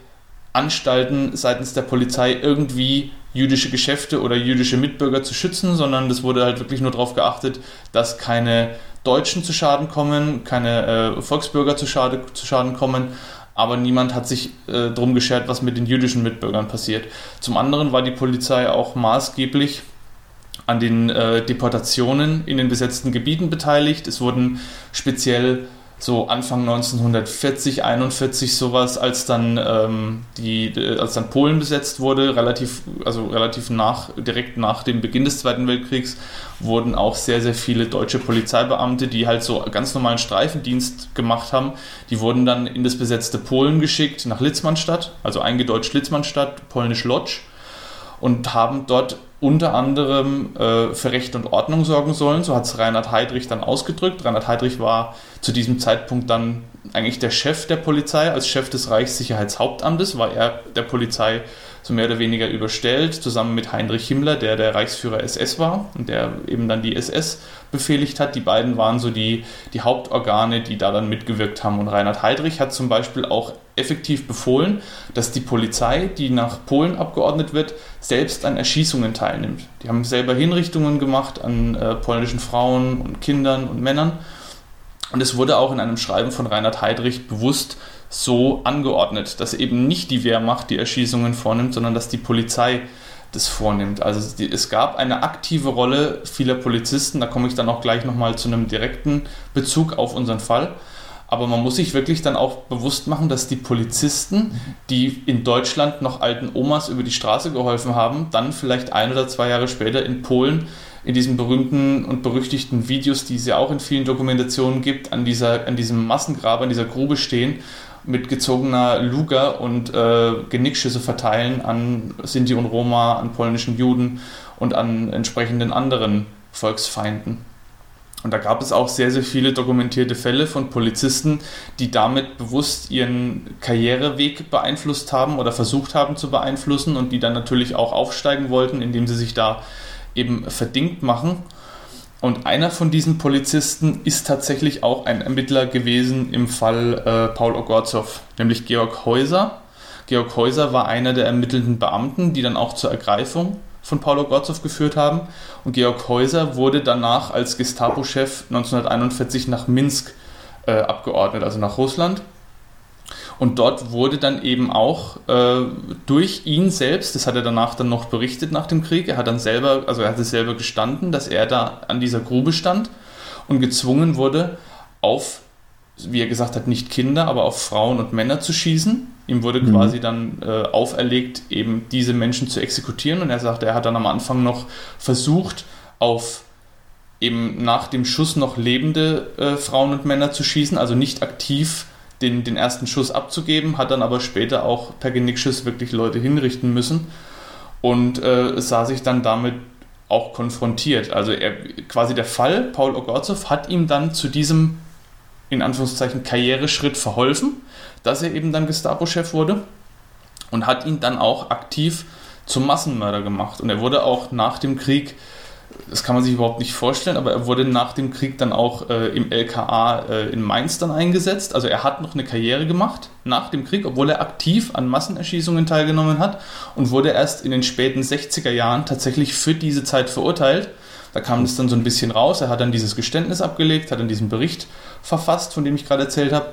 Anstalten seitens der Polizei irgendwie jüdische Geschäfte oder jüdische Mitbürger zu schützen, sondern es wurde halt wirklich nur darauf geachtet, dass keine Deutschen zu Schaden kommen, keine äh, Volksbürger zu, Schade, zu Schaden kommen, aber niemand hat sich äh, darum geschert, was mit den jüdischen Mitbürgern passiert. Zum anderen war die Polizei auch maßgeblich an den äh, Deportationen in den besetzten Gebieten beteiligt. Es wurden speziell so Anfang 1940, 41 sowas, als dann ähm, die, äh, als dann Polen besetzt wurde, relativ, also relativ nach, direkt nach dem Beginn des Zweiten Weltkriegs, wurden auch sehr, sehr viele deutsche Polizeibeamte, die halt so ganz normalen Streifendienst gemacht haben, die wurden dann in das besetzte Polen geschickt, nach Litzmannstadt, also eingedeutscht Litzmannstadt, polnisch Lodz, und haben dort unter anderem äh, für Recht und Ordnung sorgen sollen. So hat es Reinhard Heydrich dann ausgedrückt. Reinhard Heydrich war zu diesem Zeitpunkt dann eigentlich der Chef der Polizei. Als Chef des Reichssicherheitshauptamtes war er der Polizei so mehr oder weniger überstellt, zusammen mit Heinrich Himmler, der der Reichsführer SS war und der eben dann die SS befehligt hat. Die beiden waren so die, die Hauptorgane, die da dann mitgewirkt haben. Und Reinhard Heydrich hat zum Beispiel auch effektiv befohlen, dass die Polizei, die nach Polen abgeordnet wird, selbst an Erschießungen teilnimmt. Die haben selber Hinrichtungen gemacht an äh, polnischen Frauen und Kindern und Männern. Und es wurde auch in einem Schreiben von Reinhard Heydrich bewusst so angeordnet, dass eben nicht die Wehrmacht die Erschießungen vornimmt, sondern dass die Polizei das vornimmt. Also die, es gab eine aktive Rolle vieler Polizisten, da komme ich dann auch gleich nochmal zu einem direkten Bezug auf unseren Fall. Aber man muss sich wirklich dann auch bewusst machen, dass die Polizisten, die in Deutschland noch alten Omas über die Straße geholfen haben, dann vielleicht ein oder zwei Jahre später in Polen in diesen berühmten und berüchtigten Videos, die es ja auch in vielen Dokumentationen gibt, an, dieser, an diesem Massengrab, an dieser Grube stehen mit gezogener Luga und äh, Genickschüsse verteilen an Sinti und Roma, an polnischen Juden und an entsprechenden anderen Volksfeinden. Und da gab es auch sehr, sehr viele dokumentierte Fälle von Polizisten, die damit bewusst ihren Karriereweg beeinflusst haben oder versucht haben zu beeinflussen und die dann natürlich auch aufsteigen wollten, indem sie sich da eben verdingt machen. Und einer von diesen Polizisten ist tatsächlich auch ein Ermittler gewesen im Fall äh, Paul Ogorzow, nämlich Georg Häuser. Georg Häuser war einer der ermittelnden Beamten, die dann auch zur Ergreifung von Paul Ogorzow geführt haben. Und Georg Häuser wurde danach als Gestapo-Chef 1941 nach Minsk äh, abgeordnet, also nach Russland. Und dort wurde dann eben auch äh, durch ihn selbst, das hat er danach dann noch berichtet nach dem Krieg, er hat dann selber, also er hat es selber gestanden, dass er da an dieser Grube stand und gezwungen wurde, auf, wie er gesagt hat, nicht Kinder, aber auf Frauen und Männer zu schießen. Ihm wurde mhm. quasi dann äh, auferlegt, eben diese Menschen zu exekutieren. Und er sagte, er hat dann am Anfang noch versucht, auf eben nach dem Schuss noch lebende äh, Frauen und Männer zu schießen, also nicht aktiv den, den ersten Schuss abzugeben, hat dann aber später auch per Genickschuss wirklich Leute hinrichten müssen und äh, sah sich dann damit auch konfrontiert. Also er, quasi der Fall, Paul Ogorzow, hat ihm dann zu diesem, in Anführungszeichen, Karriereschritt verholfen, dass er eben dann Gestapo-Chef wurde und hat ihn dann auch aktiv zum Massenmörder gemacht. Und er wurde auch nach dem Krieg das kann man sich überhaupt nicht vorstellen, aber er wurde nach dem Krieg dann auch äh, im LKA äh, in Mainz dann eingesetzt. Also er hat noch eine Karriere gemacht nach dem Krieg, obwohl er aktiv an Massenerschießungen teilgenommen hat und wurde erst in den späten 60er Jahren tatsächlich für diese Zeit verurteilt. Da kam es dann so ein bisschen raus. Er hat dann dieses Geständnis abgelegt, hat dann diesen Bericht verfasst, von dem ich gerade erzählt habe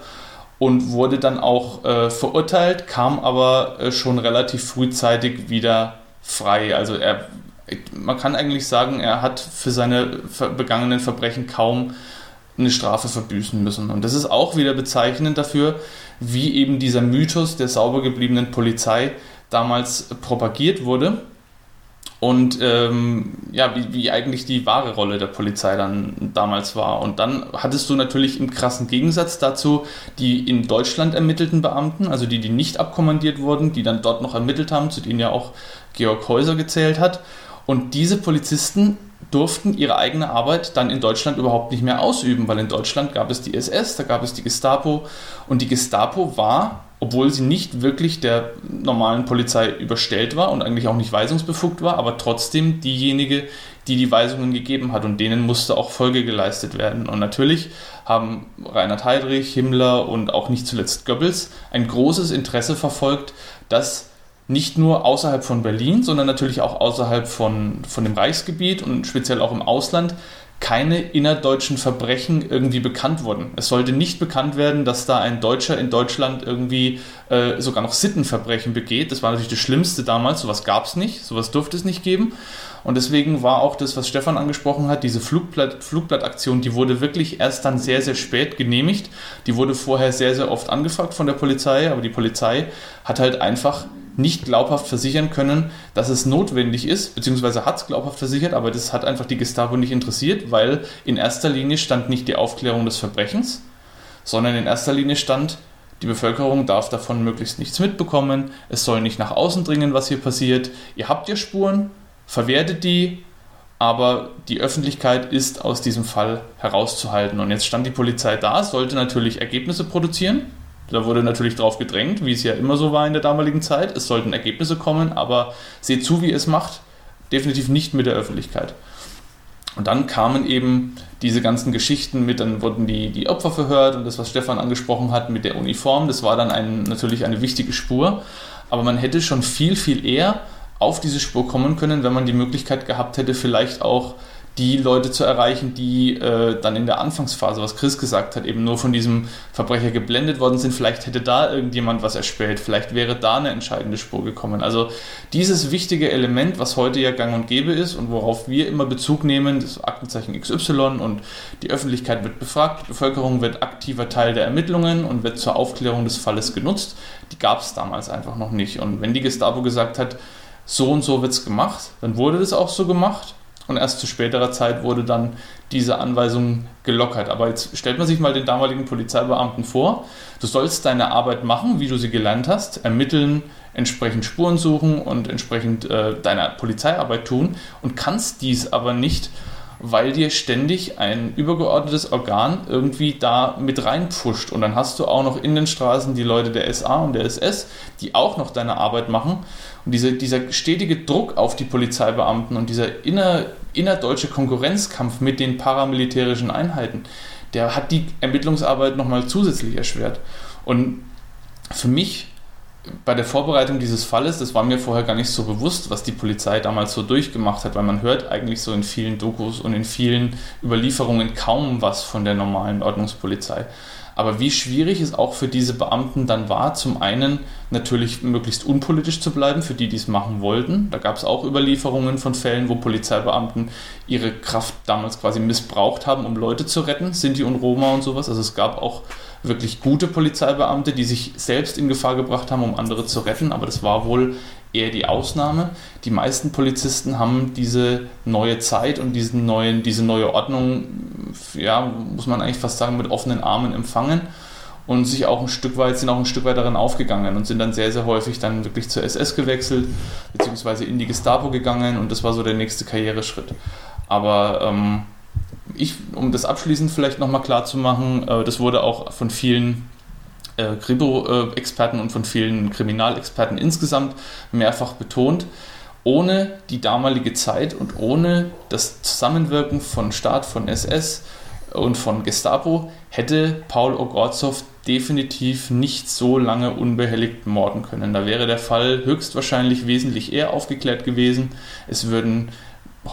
und wurde dann auch äh, verurteilt, kam aber äh, schon relativ frühzeitig wieder frei. Also er man kann eigentlich sagen, er hat für seine begangenen Verbrechen kaum eine Strafe verbüßen müssen. Und das ist auch wieder bezeichnend dafür, wie eben dieser Mythos der sauber gebliebenen Polizei damals propagiert wurde und ähm, ja, wie, wie eigentlich die wahre Rolle der Polizei dann damals war. Und dann hattest du natürlich im krassen Gegensatz dazu die in Deutschland ermittelten Beamten, also die, die nicht abkommandiert wurden, die dann dort noch ermittelt haben, zu denen ja auch Georg Häuser gezählt hat. Und diese Polizisten durften ihre eigene Arbeit dann in Deutschland überhaupt nicht mehr ausüben, weil in Deutschland gab es die SS, da gab es die Gestapo und die Gestapo war, obwohl sie nicht wirklich der normalen Polizei überstellt war und eigentlich auch nicht weisungsbefugt war, aber trotzdem diejenige, die die Weisungen gegeben hat und denen musste auch Folge geleistet werden. Und natürlich haben Reinhard Heydrich, Himmler und auch nicht zuletzt Goebbels ein großes Interesse verfolgt, dass nicht nur außerhalb von Berlin, sondern natürlich auch außerhalb von, von dem Reichsgebiet und speziell auch im Ausland keine innerdeutschen Verbrechen irgendwie bekannt wurden. Es sollte nicht bekannt werden, dass da ein Deutscher in Deutschland irgendwie äh, sogar noch Sittenverbrechen begeht. Das war natürlich das Schlimmste damals. Sowas gab es nicht, sowas durfte es nicht geben. Und deswegen war auch das, was Stefan angesprochen hat, diese Flugblatt, Flugblattaktion, die wurde wirklich erst dann sehr, sehr spät genehmigt. Die wurde vorher sehr, sehr oft angefragt von der Polizei, aber die Polizei hat halt einfach nicht glaubhaft versichern können, dass es notwendig ist, beziehungsweise hat es glaubhaft versichert, aber das hat einfach die Gestapo nicht interessiert, weil in erster Linie stand nicht die Aufklärung des Verbrechens, sondern in erster Linie stand, die Bevölkerung darf davon möglichst nichts mitbekommen, es soll nicht nach außen dringen, was hier passiert, ihr habt ja Spuren, verwertet die, aber die Öffentlichkeit ist aus diesem Fall herauszuhalten. Und jetzt stand die Polizei da, sollte natürlich Ergebnisse produzieren, da wurde natürlich drauf gedrängt, wie es ja immer so war in der damaligen Zeit. Es sollten Ergebnisse kommen, aber seht zu, wie es macht. Definitiv nicht mit der Öffentlichkeit. Und dann kamen eben diese ganzen Geschichten mit, dann wurden die, die Opfer verhört und das, was Stefan angesprochen hat mit der Uniform, das war dann ein, natürlich eine wichtige Spur. Aber man hätte schon viel, viel eher auf diese Spur kommen können, wenn man die Möglichkeit gehabt hätte, vielleicht auch die Leute zu erreichen, die äh, dann in der Anfangsphase, was Chris gesagt hat, eben nur von diesem Verbrecher geblendet worden sind. Vielleicht hätte da irgendjemand was erspäht, vielleicht wäre da eine entscheidende Spur gekommen. Also dieses wichtige Element, was heute ja gang und gäbe ist und worauf wir immer Bezug nehmen, das Aktenzeichen XY und die Öffentlichkeit wird befragt, die Bevölkerung wird aktiver Teil der Ermittlungen und wird zur Aufklärung des Falles genutzt, die gab es damals einfach noch nicht. Und wenn die Gestapo gesagt hat, so und so wird es gemacht, dann wurde das auch so gemacht und erst zu späterer Zeit wurde dann diese Anweisung gelockert. Aber jetzt stellt man sich mal den damaligen Polizeibeamten vor, du sollst deine Arbeit machen, wie du sie gelernt hast, ermitteln, entsprechend Spuren suchen und entsprechend äh, deine Polizeiarbeit tun und kannst dies aber nicht, weil dir ständig ein übergeordnetes Organ irgendwie da mit reinpfuscht. Und dann hast du auch noch in den Straßen die Leute der SA und der SS, die auch noch deine Arbeit machen. Und diese, dieser stetige Druck auf die Polizeibeamten und dieser inner, innerdeutsche Konkurrenzkampf mit den paramilitärischen Einheiten, der hat die Ermittlungsarbeit nochmal zusätzlich erschwert. Und für mich bei der Vorbereitung dieses Falles, das war mir vorher gar nicht so bewusst, was die Polizei damals so durchgemacht hat, weil man hört eigentlich so in vielen Dokus und in vielen Überlieferungen kaum was von der normalen Ordnungspolizei. Aber wie schwierig es auch für diese Beamten dann war, zum einen natürlich möglichst unpolitisch zu bleiben, für die, die es machen wollten. Da gab es auch Überlieferungen von Fällen, wo Polizeibeamten ihre Kraft damals quasi missbraucht haben, um Leute zu retten, Sinti und Roma und sowas. Also es gab auch wirklich gute Polizeibeamte, die sich selbst in Gefahr gebracht haben, um andere zu retten, aber das war wohl eher die Ausnahme. Die meisten Polizisten haben diese neue Zeit und diesen neuen, diese neue Ordnung, ja, muss man eigentlich fast sagen, mit offenen Armen empfangen und sich auch ein Stück weit, sind auch ein Stück weit darin aufgegangen und sind dann sehr, sehr häufig dann wirklich zur SS gewechselt, beziehungsweise in die Gestapo gegangen und das war so der nächste Karriereschritt. Aber ähm, ich, um das abschließend vielleicht nochmal klar zu machen, äh, das wurde auch von vielen äh, Kripo-Experten und von vielen Kriminalexperten insgesamt mehrfach betont. ohne die damalige Zeit und ohne das Zusammenwirken von Staat, von SS und von Gestapo hätte Paul Ogorzow definitiv nicht so lange unbehelligt morden können. Da wäre der Fall höchstwahrscheinlich wesentlich eher aufgeklärt gewesen. Es würden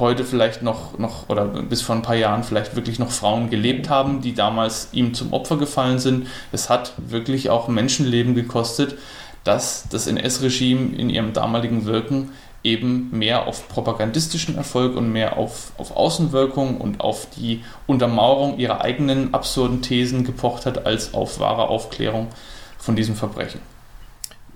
heute vielleicht noch, noch oder bis vor ein paar Jahren vielleicht wirklich noch Frauen gelebt haben, die damals ihm zum Opfer gefallen sind. Es hat wirklich auch Menschenleben gekostet, dass das NS-Regime in ihrem damaligen Wirken eben mehr auf propagandistischen Erfolg und mehr auf, auf Außenwirkung und auf die Untermauerung ihrer eigenen absurden Thesen gepocht hat, als auf wahre Aufklärung von diesem Verbrechen.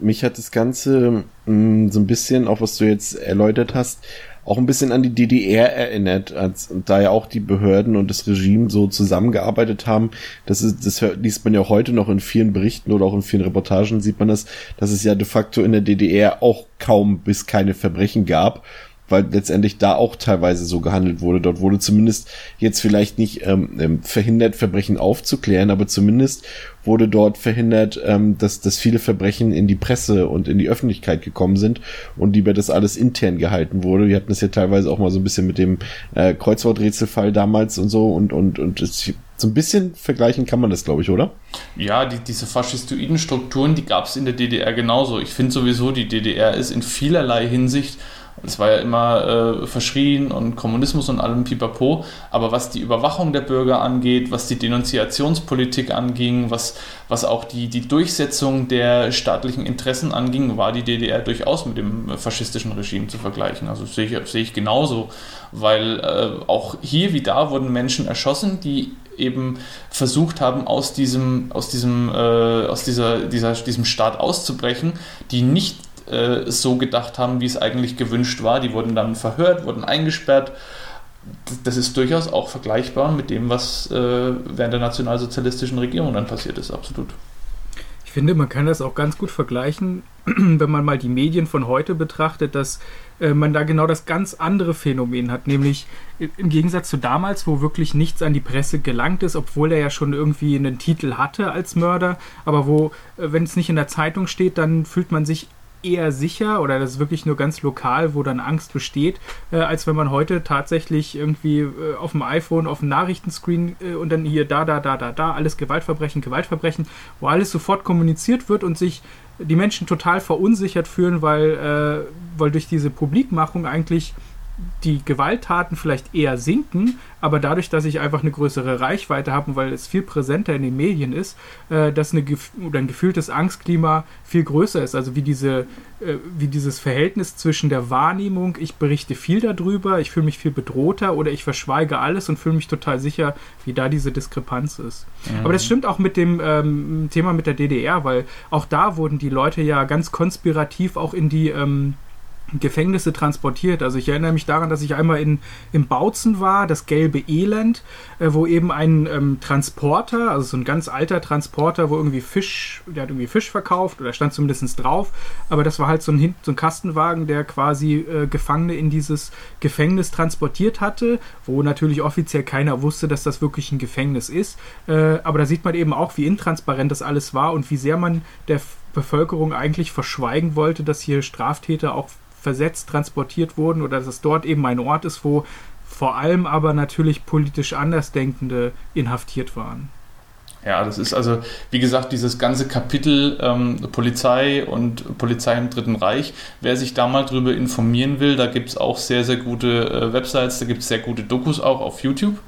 Mich hat das Ganze mh, mm, so ein bisschen, auch was du jetzt erläutert hast, auch ein bisschen an die DDR erinnert, als da ja auch die Behörden und das Regime so zusammengearbeitet haben. Das ist, das liest man ja heute noch in vielen Berichten oder auch in vielen Reportagen sieht man das, dass es ja de facto in der DDR auch kaum bis keine Verbrechen gab weil letztendlich da auch teilweise so gehandelt wurde. Dort wurde zumindest jetzt vielleicht nicht ähm, ähm, verhindert, Verbrechen aufzuklären, aber zumindest wurde dort verhindert, ähm, dass, dass viele Verbrechen in die Presse und in die Öffentlichkeit gekommen sind und lieber das alles intern gehalten wurde. Wir hatten es ja teilweise auch mal so ein bisschen mit dem äh, Kreuzworträtselfall damals und so und, und, und es, so ein bisschen vergleichen kann man das, glaube ich, oder? Ja, die, diese faschistoiden Strukturen, die gab es in der DDR genauso. Ich finde sowieso, die DDR ist in vielerlei Hinsicht es war ja immer äh, verschrien und Kommunismus und allem Pipapo. Aber was die Überwachung der Bürger angeht, was die Denunziationspolitik anging, was, was auch die, die Durchsetzung der staatlichen Interessen anging, war die DDR durchaus mit dem faschistischen Regime zu vergleichen. Also sehe ich, sehe ich genauso, weil äh, auch hier wie da wurden Menschen erschossen, die eben versucht haben, aus diesem, aus diesem, äh, aus dieser, dieser, diesem Staat auszubrechen, die nicht äh, so gedacht haben, wie es eigentlich gewünscht war. Die wurden dann verhört, wurden eingesperrt. Das ist durchaus auch vergleichbar mit dem, was äh, während der nationalsozialistischen Regierung dann passiert ist, absolut. Ich finde, man kann das auch ganz gut vergleichen, wenn man mal die Medien von heute betrachtet, dass äh, man da genau das ganz andere Phänomen hat, nämlich im Gegensatz zu damals, wo wirklich nichts an die Presse gelangt ist, obwohl er ja schon irgendwie einen Titel hatte als Mörder, aber wo, äh, wenn es nicht in der Zeitung steht, dann fühlt man sich eher sicher oder das ist wirklich nur ganz lokal, wo dann Angst besteht, äh, als wenn man heute tatsächlich irgendwie äh, auf dem iPhone, auf dem Nachrichtenscreen äh, und dann hier da, da, da, da, da, alles Gewaltverbrechen, Gewaltverbrechen, wo alles sofort kommuniziert wird und sich die Menschen total verunsichert fühlen, weil, äh, weil durch diese Publikmachung eigentlich die Gewalttaten vielleicht eher sinken, aber dadurch, dass ich einfach eine größere Reichweite habe und weil es viel präsenter in den Medien ist, äh, dass eine oder ein gefühltes Angstklima viel größer ist. Also wie diese, äh, wie dieses Verhältnis zwischen der Wahrnehmung, ich berichte viel darüber, ich fühle mich viel bedrohter oder ich verschweige alles und fühle mich total sicher, wie da diese Diskrepanz ist. Mhm. Aber das stimmt auch mit dem ähm, Thema mit der DDR, weil auch da wurden die Leute ja ganz konspirativ auch in die ähm, Gefängnisse transportiert. Also ich erinnere mich daran, dass ich einmal in, im Bautzen war, das gelbe Elend, äh, wo eben ein ähm, Transporter, also so ein ganz alter Transporter, wo irgendwie Fisch, der hat irgendwie Fisch verkauft oder stand zumindest drauf, aber das war halt so ein, so ein Kastenwagen, der quasi äh, Gefangene in dieses Gefängnis transportiert hatte, wo natürlich offiziell keiner wusste, dass das wirklich ein Gefängnis ist. Äh, aber da sieht man eben auch, wie intransparent das alles war und wie sehr man der Bevölkerung eigentlich verschweigen wollte, dass hier Straftäter auch versetzt, transportiert wurden oder dass es dort eben ein Ort ist, wo vor allem aber natürlich politisch Andersdenkende inhaftiert waren. Ja, das ist also, wie gesagt, dieses ganze Kapitel ähm, Polizei und Polizei im Dritten Reich. Wer sich da mal drüber informieren will, da gibt es auch sehr, sehr gute äh, Websites, da gibt es sehr gute Dokus auch auf YouTube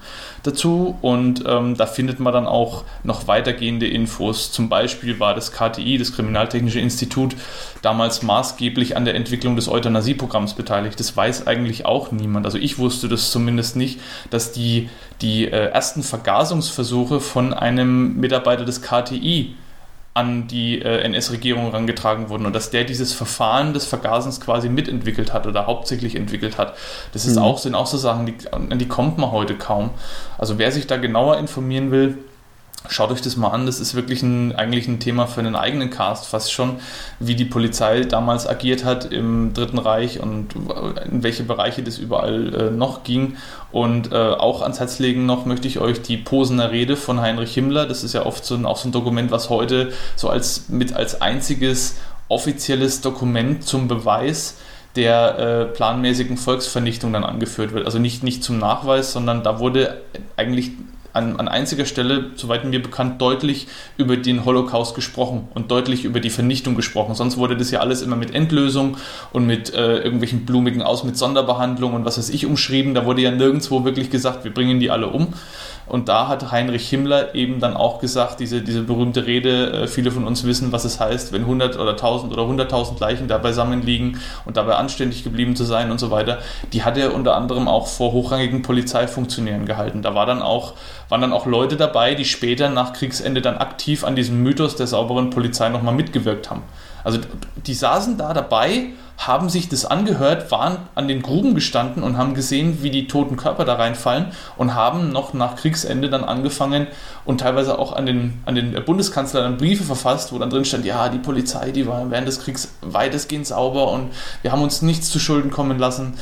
dazu und ähm, da findet man dann auch noch weitergehende Infos. Zum Beispiel war das KTI, das Kriminaltechnische Institut, damals maßgeblich an der Entwicklung des Euthanasieprogramms beteiligt. Das weiß eigentlich auch niemand. Also ich wusste das zumindest nicht, dass die, die äh, ersten Vergasungsversuche von einem Mitarbeiter des KTI an die äh, NS-Regierung herangetragen wurden und dass der dieses Verfahren des Vergasens quasi mitentwickelt hat oder hauptsächlich entwickelt hat. Das ist mhm. auch, sind auch so Sachen, die, an die kommt man heute kaum. Also wer sich da genauer informieren will, Schaut euch das mal an, das ist wirklich ein, eigentlich ein Thema für einen eigenen Cast, fast schon, wie die Polizei damals agiert hat im Dritten Reich und in welche Bereiche das überall äh, noch ging. Und äh, auch ans Herz legen noch möchte ich euch die Posener Rede von Heinrich Himmler. Das ist ja oft so ein, auch so ein Dokument, was heute so als mit als einziges offizielles Dokument zum Beweis der äh, planmäßigen Volksvernichtung dann angeführt wird. Also nicht, nicht zum Nachweis, sondern da wurde eigentlich an, an einziger Stelle, soweit mir bekannt, deutlich über den Holocaust gesprochen und deutlich über die Vernichtung gesprochen. Sonst wurde das ja alles immer mit Endlösung und mit äh, irgendwelchen blumigen Aus, mit Sonderbehandlung und was weiß ich umschrieben. Da wurde ja nirgendwo wirklich gesagt, wir bringen die alle um. Und da hat Heinrich Himmler eben dann auch gesagt, diese, diese berühmte Rede, äh, viele von uns wissen, was es heißt, wenn 100 oder 1000 oder 100.000 Leichen da beisammen liegen und dabei anständig geblieben zu sein und so weiter, die hat er unter anderem auch vor hochrangigen Polizeifunktionären gehalten. Da war dann auch, waren dann auch Leute dabei, die später nach Kriegsende dann aktiv an diesem Mythos der sauberen Polizei nochmal mitgewirkt haben. Also die saßen da dabei haben sich das angehört, waren an den Gruben gestanden und haben gesehen, wie die toten Körper da reinfallen und haben noch nach Kriegsende dann angefangen und teilweise auch an den, an den Bundeskanzler dann Briefe verfasst, wo dann drin stand, ja, die Polizei, die war während des Kriegs weitestgehend sauber und wir haben uns nichts zu Schulden kommen lassen.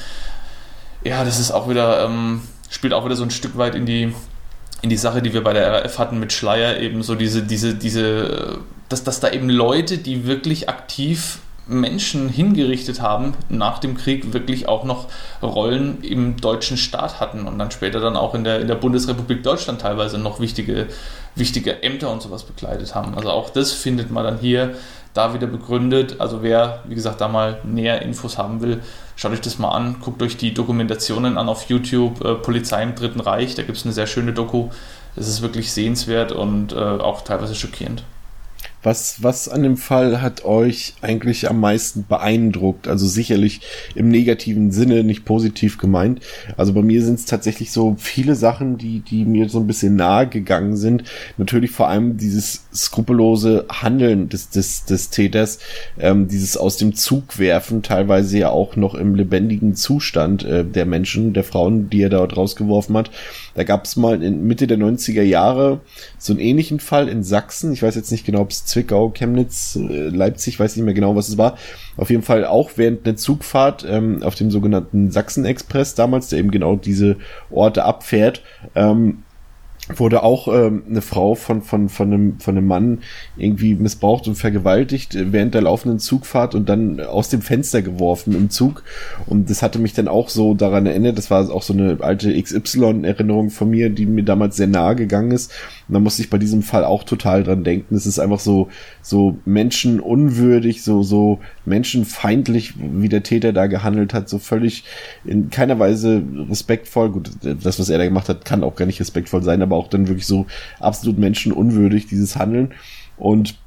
Ja, das ist auch wieder, ähm, spielt auch wieder so ein Stück weit in die, in die Sache, die wir bei der RAF hatten mit Schleier, eben so diese, diese, diese, dass, dass da eben Leute, die wirklich aktiv Menschen hingerichtet haben, nach dem Krieg wirklich auch noch Rollen im deutschen Staat hatten und dann später dann auch in der, in der Bundesrepublik Deutschland teilweise noch wichtige, wichtige Ämter und sowas bekleidet haben. Also auch das findet man dann hier da wieder begründet. Also wer, wie gesagt, da mal näher Infos haben will, schaut euch das mal an, guckt euch die Dokumentationen an auf YouTube, äh, Polizei im Dritten Reich, da gibt es eine sehr schöne Doku. Das ist wirklich sehenswert und äh, auch teilweise schockierend. Was, was an dem Fall hat euch eigentlich am meisten beeindruckt? Also sicherlich im negativen Sinne, nicht positiv gemeint. Also bei mir sind es tatsächlich so viele Sachen, die, die mir so ein bisschen nahe gegangen sind. Natürlich vor allem dieses skrupellose Handeln des, des, des Täters, ähm, dieses aus dem Zug werfen, teilweise ja auch noch im lebendigen Zustand äh, der Menschen, der Frauen, die er dort rausgeworfen hat. Da gab es mal in Mitte der 90er Jahre so einen ähnlichen Fall in Sachsen. Ich weiß jetzt nicht genau, ob es Zwickau, Chemnitz, äh, Leipzig, weiß nicht mehr genau, was es war. Auf jeden Fall auch während einer Zugfahrt ähm, auf dem sogenannten Sachsen-Express damals, der eben genau diese Orte abfährt. Ähm, wurde auch ähm, eine Frau von, von, von, einem, von einem Mann irgendwie missbraucht und vergewaltigt während der laufenden Zugfahrt und dann aus dem Fenster geworfen im Zug. Und das hatte mich dann auch so daran erinnert, das war auch so eine alte XY-Erinnerung von mir, die mir damals sehr nahe gegangen ist. Und da musste ich bei diesem Fall auch total dran denken. Es ist einfach so, so menschenunwürdig, so, so menschenfeindlich, wie der Täter da gehandelt hat, so völlig in keiner Weise respektvoll. Gut, das, was er da gemacht hat, kann auch gar nicht respektvoll sein, aber auch dann wirklich so absolut menschenunwürdig, dieses Handeln. Und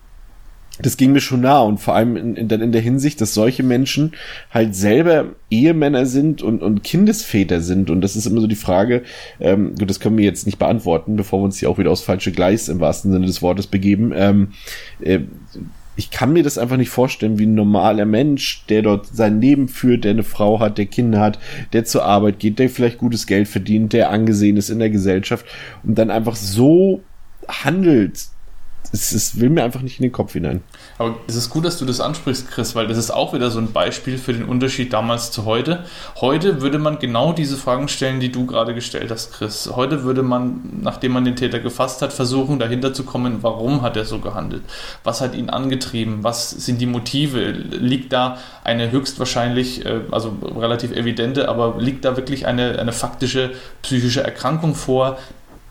das ging mir schon nah und vor allem in, in, in der Hinsicht, dass solche Menschen halt selber Ehemänner sind und, und Kindesväter sind und das ist immer so die Frage, ähm, gut, das können wir jetzt nicht beantworten, bevor wir uns hier auch wieder aufs falsche Gleis im wahrsten Sinne des Wortes begeben. Ähm, äh, ich kann mir das einfach nicht vorstellen, wie ein normaler Mensch, der dort sein Leben führt, der eine Frau hat, der Kinder hat, der zur Arbeit geht, der vielleicht gutes Geld verdient, der angesehen ist in der Gesellschaft und dann einfach so handelt, es, es will mir einfach nicht in den Kopf hinein. Aber es ist gut, dass du das ansprichst, Chris, weil das ist auch wieder so ein Beispiel für den Unterschied damals zu heute. Heute würde man genau diese Fragen stellen, die du gerade gestellt hast, Chris. Heute würde man, nachdem man den Täter gefasst hat, versuchen, dahinter zu kommen, warum hat er so gehandelt? Was hat ihn angetrieben? Was sind die Motive? Liegt da eine höchstwahrscheinlich, äh, also relativ evidente, aber liegt da wirklich eine, eine faktische psychische Erkrankung vor,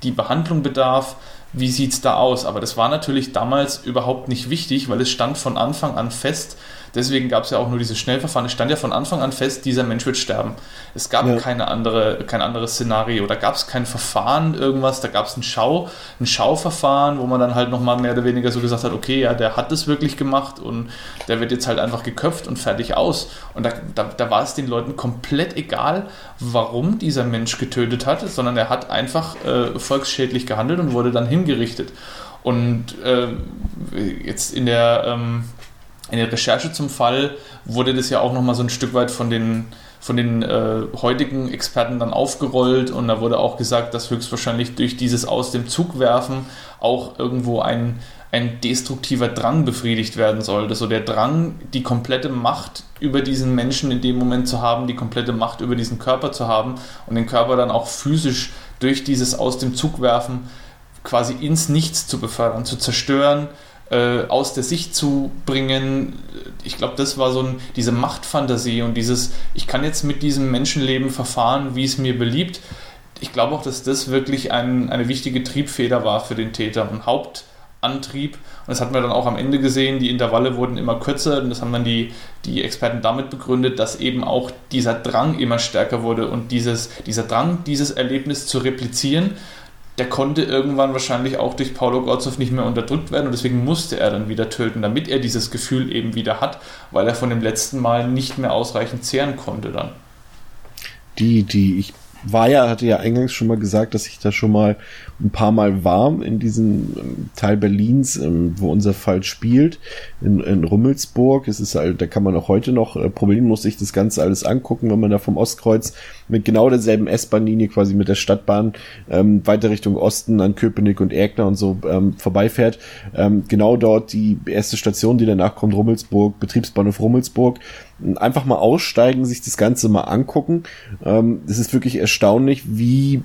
die Behandlung bedarf? Wie sieht es da aus? Aber das war natürlich damals überhaupt nicht wichtig, weil es stand von Anfang an fest, Deswegen gab es ja auch nur dieses Schnellverfahren. Es stand ja von Anfang an fest, dieser Mensch wird sterben. Es gab ja. keine andere, kein anderes Szenario. Da gab es kein Verfahren, irgendwas. Da gab es ein, Schau, ein Schauverfahren, wo man dann halt nochmal mehr oder weniger so gesagt hat, okay, ja, der hat es wirklich gemacht und der wird jetzt halt einfach geköpft und fertig aus. Und da, da, da war es den Leuten komplett egal, warum dieser Mensch getötet hat, sondern er hat einfach äh, volksschädlich gehandelt und wurde dann hingerichtet. Und äh, jetzt in der ähm, in der Recherche zum Fall wurde das ja auch nochmal so ein Stück weit von den, von den äh, heutigen Experten dann aufgerollt und da wurde auch gesagt, dass höchstwahrscheinlich durch dieses Aus dem Zug werfen auch irgendwo ein, ein destruktiver Drang befriedigt werden sollte. So der Drang, die komplette Macht über diesen Menschen in dem Moment zu haben, die komplette Macht über diesen Körper zu haben und den Körper dann auch physisch durch dieses Aus dem Zug werfen quasi ins Nichts zu befördern, zu zerstören, äh, aus der Sicht zu bringen. Ich glaube, das war so ein, diese Machtfantasie und dieses, ich kann jetzt mit diesem Menschenleben verfahren, wie es mir beliebt. Ich glaube auch, dass das wirklich ein, eine wichtige Triebfeder war für den Täter und Haupt Antrieb. Und das hatten wir dann auch am Ende gesehen, die Intervalle wurden immer kürzer und das haben dann die, die Experten damit begründet, dass eben auch dieser Drang immer stärker wurde und dieses, dieser Drang, dieses Erlebnis zu replizieren, der konnte irgendwann wahrscheinlich auch durch Paulo Gorzow nicht mehr unterdrückt werden und deswegen musste er dann wieder töten, damit er dieses Gefühl eben wieder hat, weil er von dem letzten Mal nicht mehr ausreichend zehren konnte dann. Die, die, ich war ja, hatte ja eingangs schon mal gesagt, dass ich da schon mal ein paar Mal war in diesem ähm, Teil Berlins, ähm, wo unser Fall spielt, in, in Rummelsburg. Es ist halt, da kann man auch heute noch äh, problemlos sich das Ganze alles angucken, wenn man da vom Ostkreuz mit genau derselben S-Bahn-Linie quasi mit der Stadtbahn ähm, weiter Richtung Osten an Köpenick und Erkner und so ähm, vorbeifährt. Ähm, genau dort die erste Station, die danach kommt, Rummelsburg, Betriebsbahnhof Rummelsburg einfach mal aussteigen, sich das Ganze mal angucken. Ähm, es ist wirklich erstaunlich, wie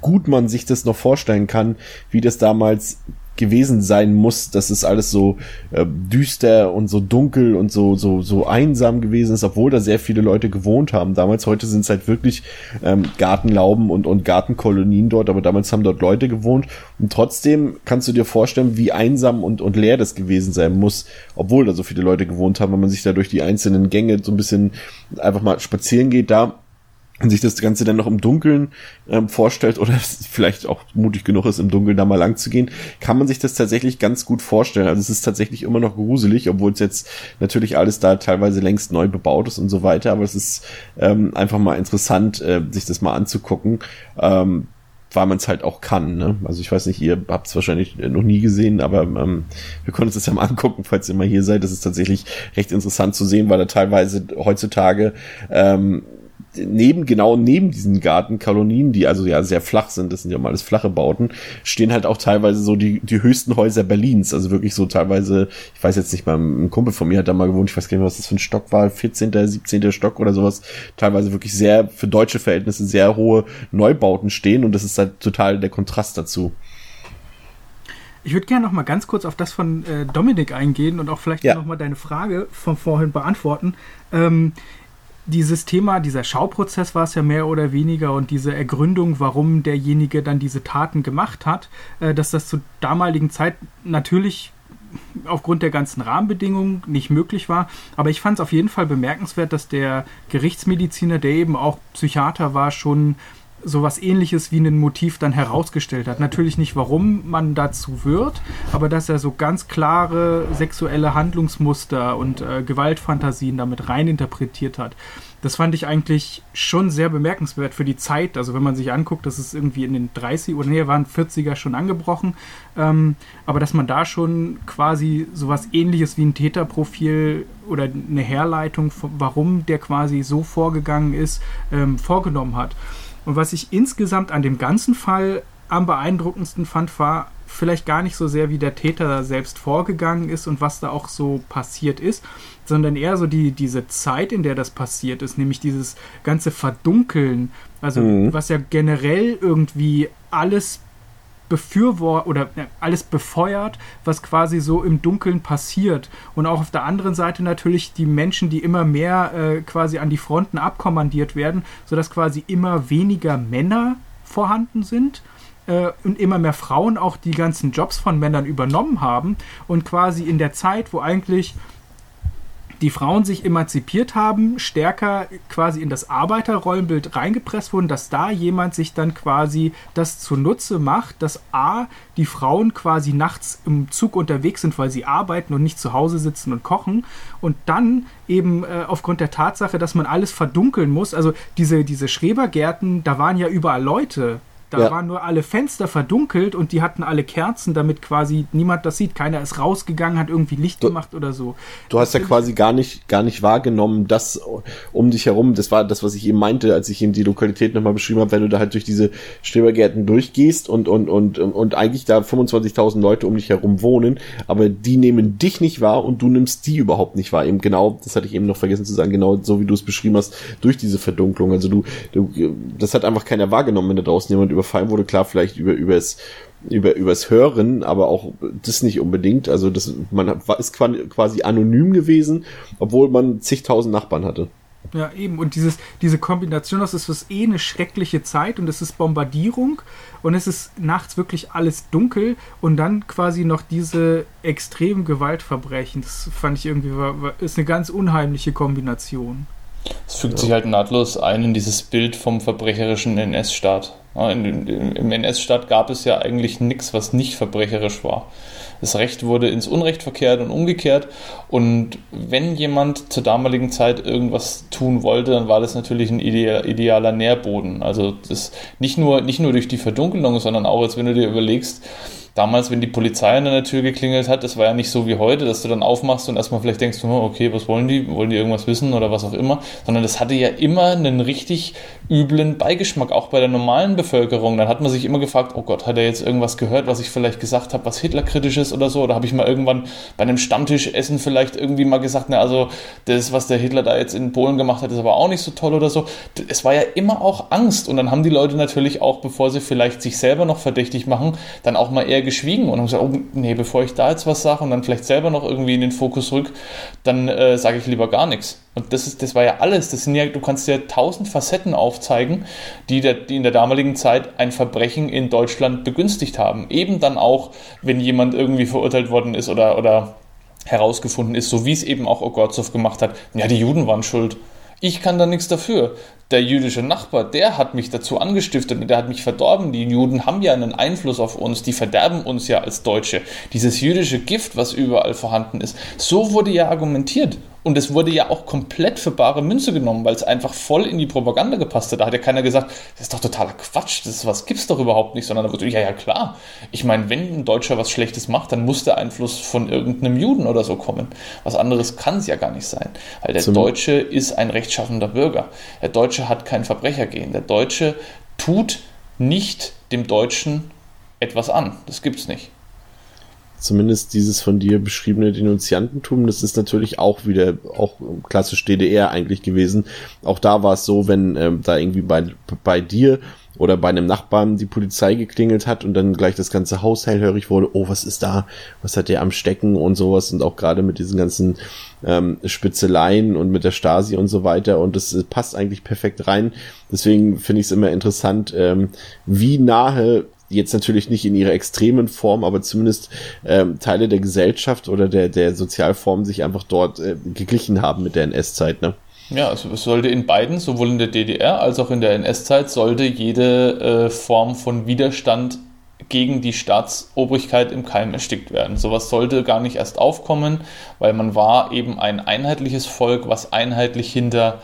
gut man sich das noch vorstellen kann, wie das damals gewesen sein muss, dass es alles so äh, düster und so dunkel und so so so einsam gewesen ist, obwohl da sehr viele Leute gewohnt haben. Damals heute sind es halt wirklich ähm, Gartenlauben und und Gartenkolonien dort, aber damals haben dort Leute gewohnt und trotzdem kannst du dir vorstellen, wie einsam und und leer das gewesen sein muss, obwohl da so viele Leute gewohnt haben, wenn man sich da durch die einzelnen Gänge so ein bisschen einfach mal spazieren geht da und sich das Ganze dann noch im Dunkeln ähm, vorstellt oder vielleicht auch mutig genug ist, im Dunkeln da mal lang zu gehen, kann man sich das tatsächlich ganz gut vorstellen. Also es ist tatsächlich immer noch gruselig, obwohl es jetzt natürlich alles da teilweise längst neu bebaut ist und so weiter, aber es ist ähm, einfach mal interessant, äh, sich das mal anzugucken. Ähm, weil man es halt auch kann. Ne? Also ich weiß nicht, ihr habt es wahrscheinlich noch nie gesehen, aber ähm, wir können uns das ja mal angucken, falls ihr mal hier seid. Das ist tatsächlich recht interessant zu sehen, weil da teilweise heutzutage ähm, neben, genau neben diesen Gartenkolonien, die also ja sehr flach sind, das sind ja mal alles flache Bauten, stehen halt auch teilweise so die, die höchsten Häuser Berlins. Also wirklich so teilweise, ich weiß jetzt nicht mal, ein Kumpel von mir hat da mal gewohnt, ich weiß gar nicht was das für ein Stock war, 14., 17. Stock oder sowas. Teilweise wirklich sehr, für deutsche Verhältnisse sehr hohe Neubauten stehen und das ist halt total der Kontrast dazu. Ich würde gerne noch mal ganz kurz auf das von äh, Dominik eingehen und auch vielleicht ja. noch mal deine Frage von vorhin beantworten. Ähm, dieses Thema, dieser Schauprozess war es ja mehr oder weniger und diese Ergründung, warum derjenige dann diese Taten gemacht hat, äh, dass das zur damaligen Zeit natürlich aufgrund der ganzen Rahmenbedingungen nicht möglich war. Aber ich fand es auf jeden Fall bemerkenswert, dass der Gerichtsmediziner, der eben auch Psychiater war, schon sowas ähnliches wie ein Motiv dann herausgestellt hat. Natürlich nicht, warum man dazu wird, aber dass er so ganz klare sexuelle Handlungsmuster und äh, Gewaltfantasien damit reininterpretiert hat. Das fand ich eigentlich schon sehr bemerkenswert für die Zeit. Also wenn man sich anguckt, das ist irgendwie in den 30 oder nee, waren 40er schon angebrochen. Ähm, aber dass man da schon quasi sowas ähnliches wie ein Täterprofil oder eine Herleitung, warum der quasi so vorgegangen ist, ähm, vorgenommen hat. Und was ich insgesamt an dem ganzen Fall am beeindruckendsten fand, war vielleicht gar nicht so sehr, wie der Täter selbst vorgegangen ist und was da auch so passiert ist, sondern eher so die, diese Zeit, in der das passiert ist, nämlich dieses ganze Verdunkeln, also mhm. was ja generell irgendwie alles befürwortet oder alles befeuert, was quasi so im Dunkeln passiert. Und auch auf der anderen Seite natürlich die Menschen, die immer mehr äh, quasi an die Fronten abkommandiert werden, sodass quasi immer weniger Männer vorhanden sind äh, und immer mehr Frauen auch die ganzen Jobs von Männern übernommen haben und quasi in der Zeit, wo eigentlich die Frauen sich emanzipiert haben, stärker quasi in das Arbeiterrollenbild reingepresst wurden, dass da jemand sich dann quasi das zunutze macht, dass A, die Frauen quasi nachts im Zug unterwegs sind, weil sie arbeiten und nicht zu Hause sitzen und kochen und dann eben äh, aufgrund der Tatsache, dass man alles verdunkeln muss, also diese, diese Schrebergärten, da waren ja überall Leute, da ja. waren nur alle Fenster verdunkelt und die hatten alle Kerzen, damit quasi niemand das sieht. Keiner ist rausgegangen, hat irgendwie Licht du, gemacht oder so. Du hast ja quasi gar nicht, gar nicht wahrgenommen, dass um dich herum, das war das, was ich eben meinte, als ich eben die Lokalität nochmal beschrieben habe, wenn du da halt durch diese Strebergärten durchgehst und, und, und, und eigentlich da 25.000 Leute um dich herum wohnen, aber die nehmen dich nicht wahr und du nimmst die überhaupt nicht wahr. Eben genau, das hatte ich eben noch vergessen zu sagen, genau so wie du es beschrieben hast, durch diese Verdunklung. Also du, du das hat einfach keiner wahrgenommen, wenn da draußen jemand über überfallen wurde, klar, vielleicht über, über es über übers Hören, aber auch das nicht unbedingt. Also das man ist quasi anonym gewesen, obwohl man zigtausend Nachbarn hatte. Ja, eben. Und dieses, diese Kombination, das ist was eh eine schreckliche Zeit und es ist Bombardierung und es ist nachts wirklich alles dunkel und dann quasi noch diese extremen Gewaltverbrechen. Das fand ich irgendwie, war, war, ist eine ganz unheimliche Kombination. Es fügt ja. sich halt nahtlos ein in dieses Bild vom verbrecherischen NS-Staat. Ja, Im NS-Staat gab es ja eigentlich nichts, was nicht verbrecherisch war. Das Recht wurde ins Unrecht verkehrt und umgekehrt. Und wenn jemand zur damaligen Zeit irgendwas tun wollte, dann war das natürlich ein idealer Nährboden. Also das nicht nur, nicht nur durch die Verdunkelung, sondern auch, als wenn du dir überlegst, damals, wenn die Polizei an der Tür geklingelt hat, das war ja nicht so wie heute, dass du dann aufmachst und erstmal vielleicht denkst, okay, was wollen die? Wollen die irgendwas wissen oder was auch immer? Sondern das hatte ja immer einen richtig üblen Beigeschmack, auch bei der normalen Bevölkerung. Dann hat man sich immer gefragt, oh Gott, hat er jetzt irgendwas gehört, was ich vielleicht gesagt habe, was Hitlerkritisch ist oder so? Oder habe ich mal irgendwann bei einem Stammtischessen vielleicht irgendwie mal gesagt, na, also das, was der Hitler da jetzt in Polen gemacht hat, ist aber auch nicht so toll oder so. Es war ja immer auch Angst und dann haben die Leute natürlich auch, bevor sie vielleicht sich selber noch verdächtig machen, dann auch mal eher geschwiegen und haben gesagt, oh nee, bevor ich da jetzt was sage und dann vielleicht selber noch irgendwie in den Fokus rück, dann äh, sage ich lieber gar nichts. Und das ist, das war ja alles. Das sind ja, du kannst ja tausend Facetten aufzeigen, die, der, die in der damaligen Zeit ein Verbrechen in Deutschland begünstigt haben. Eben dann auch, wenn jemand irgendwie verurteilt worden ist oder, oder herausgefunden ist, so wie es eben auch Ogorzow gemacht hat. Ja, die Juden waren schuld. Ich kann da nichts dafür. Der jüdische Nachbar, der hat mich dazu angestiftet und der hat mich verdorben. Die Juden haben ja einen Einfluss auf uns, die verderben uns ja als Deutsche. Dieses jüdische Gift, was überall vorhanden ist, so wurde ja argumentiert. Und es wurde ja auch komplett für bare Münze genommen, weil es einfach voll in die Propaganda gepasst hat. Da hat ja keiner gesagt, das ist doch totaler Quatsch, das ist, was gibt's doch überhaupt nicht, sondern da wurde, ja, ja, klar. Ich meine, wenn ein Deutscher was Schlechtes macht, dann muss der Einfluss von irgendeinem Juden oder so kommen. Was anderes kann es ja gar nicht sein. Weil der Zum Deutsche ist ein rechtschaffender Bürger. Der Deutsche hat kein Verbrechergehen. Der Deutsche tut nicht dem Deutschen etwas an. Das gibt's nicht zumindest dieses von dir beschriebene Denunziantentum, das ist natürlich auch wieder auch klassisch DDR eigentlich gewesen. Auch da war es so, wenn ähm, da irgendwie bei, bei dir oder bei einem Nachbarn die Polizei geklingelt hat und dann gleich das ganze Haus hellhörig wurde, oh, was ist da? Was hat der am Stecken und sowas und auch gerade mit diesen ganzen ähm, Spitzeleien und mit der Stasi und so weiter und das passt eigentlich perfekt rein. Deswegen finde ich es immer interessant, ähm, wie nahe jetzt natürlich nicht in ihrer extremen Form, aber zumindest ähm, Teile der Gesellschaft oder der, der Sozialform sich einfach dort äh, geglichen haben mit der NS-Zeit, ne? Ja, also es sollte in beiden, sowohl in der DDR als auch in der NS-Zeit, sollte jede äh, Form von Widerstand gegen die Staatsobrigkeit im Keim erstickt werden. Sowas sollte gar nicht erst aufkommen, weil man war eben ein einheitliches Volk, was einheitlich hinter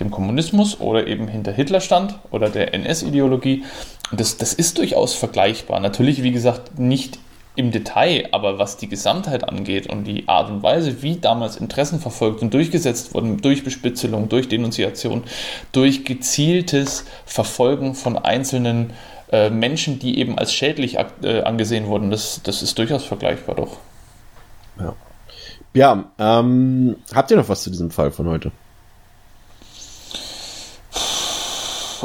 dem Kommunismus oder eben hinter Hitler stand oder der NS-Ideologie. Und das, das ist durchaus vergleichbar. Natürlich, wie gesagt, nicht im Detail, aber was die Gesamtheit angeht und die Art und Weise, wie damals Interessen verfolgt und durchgesetzt wurden, durch Bespitzelung, durch Denunziation, durch gezieltes Verfolgen von einzelnen äh, Menschen, die eben als schädlich äh, angesehen wurden, das, das ist durchaus vergleichbar doch. Ja, ja ähm, habt ihr noch was zu diesem Fall von heute?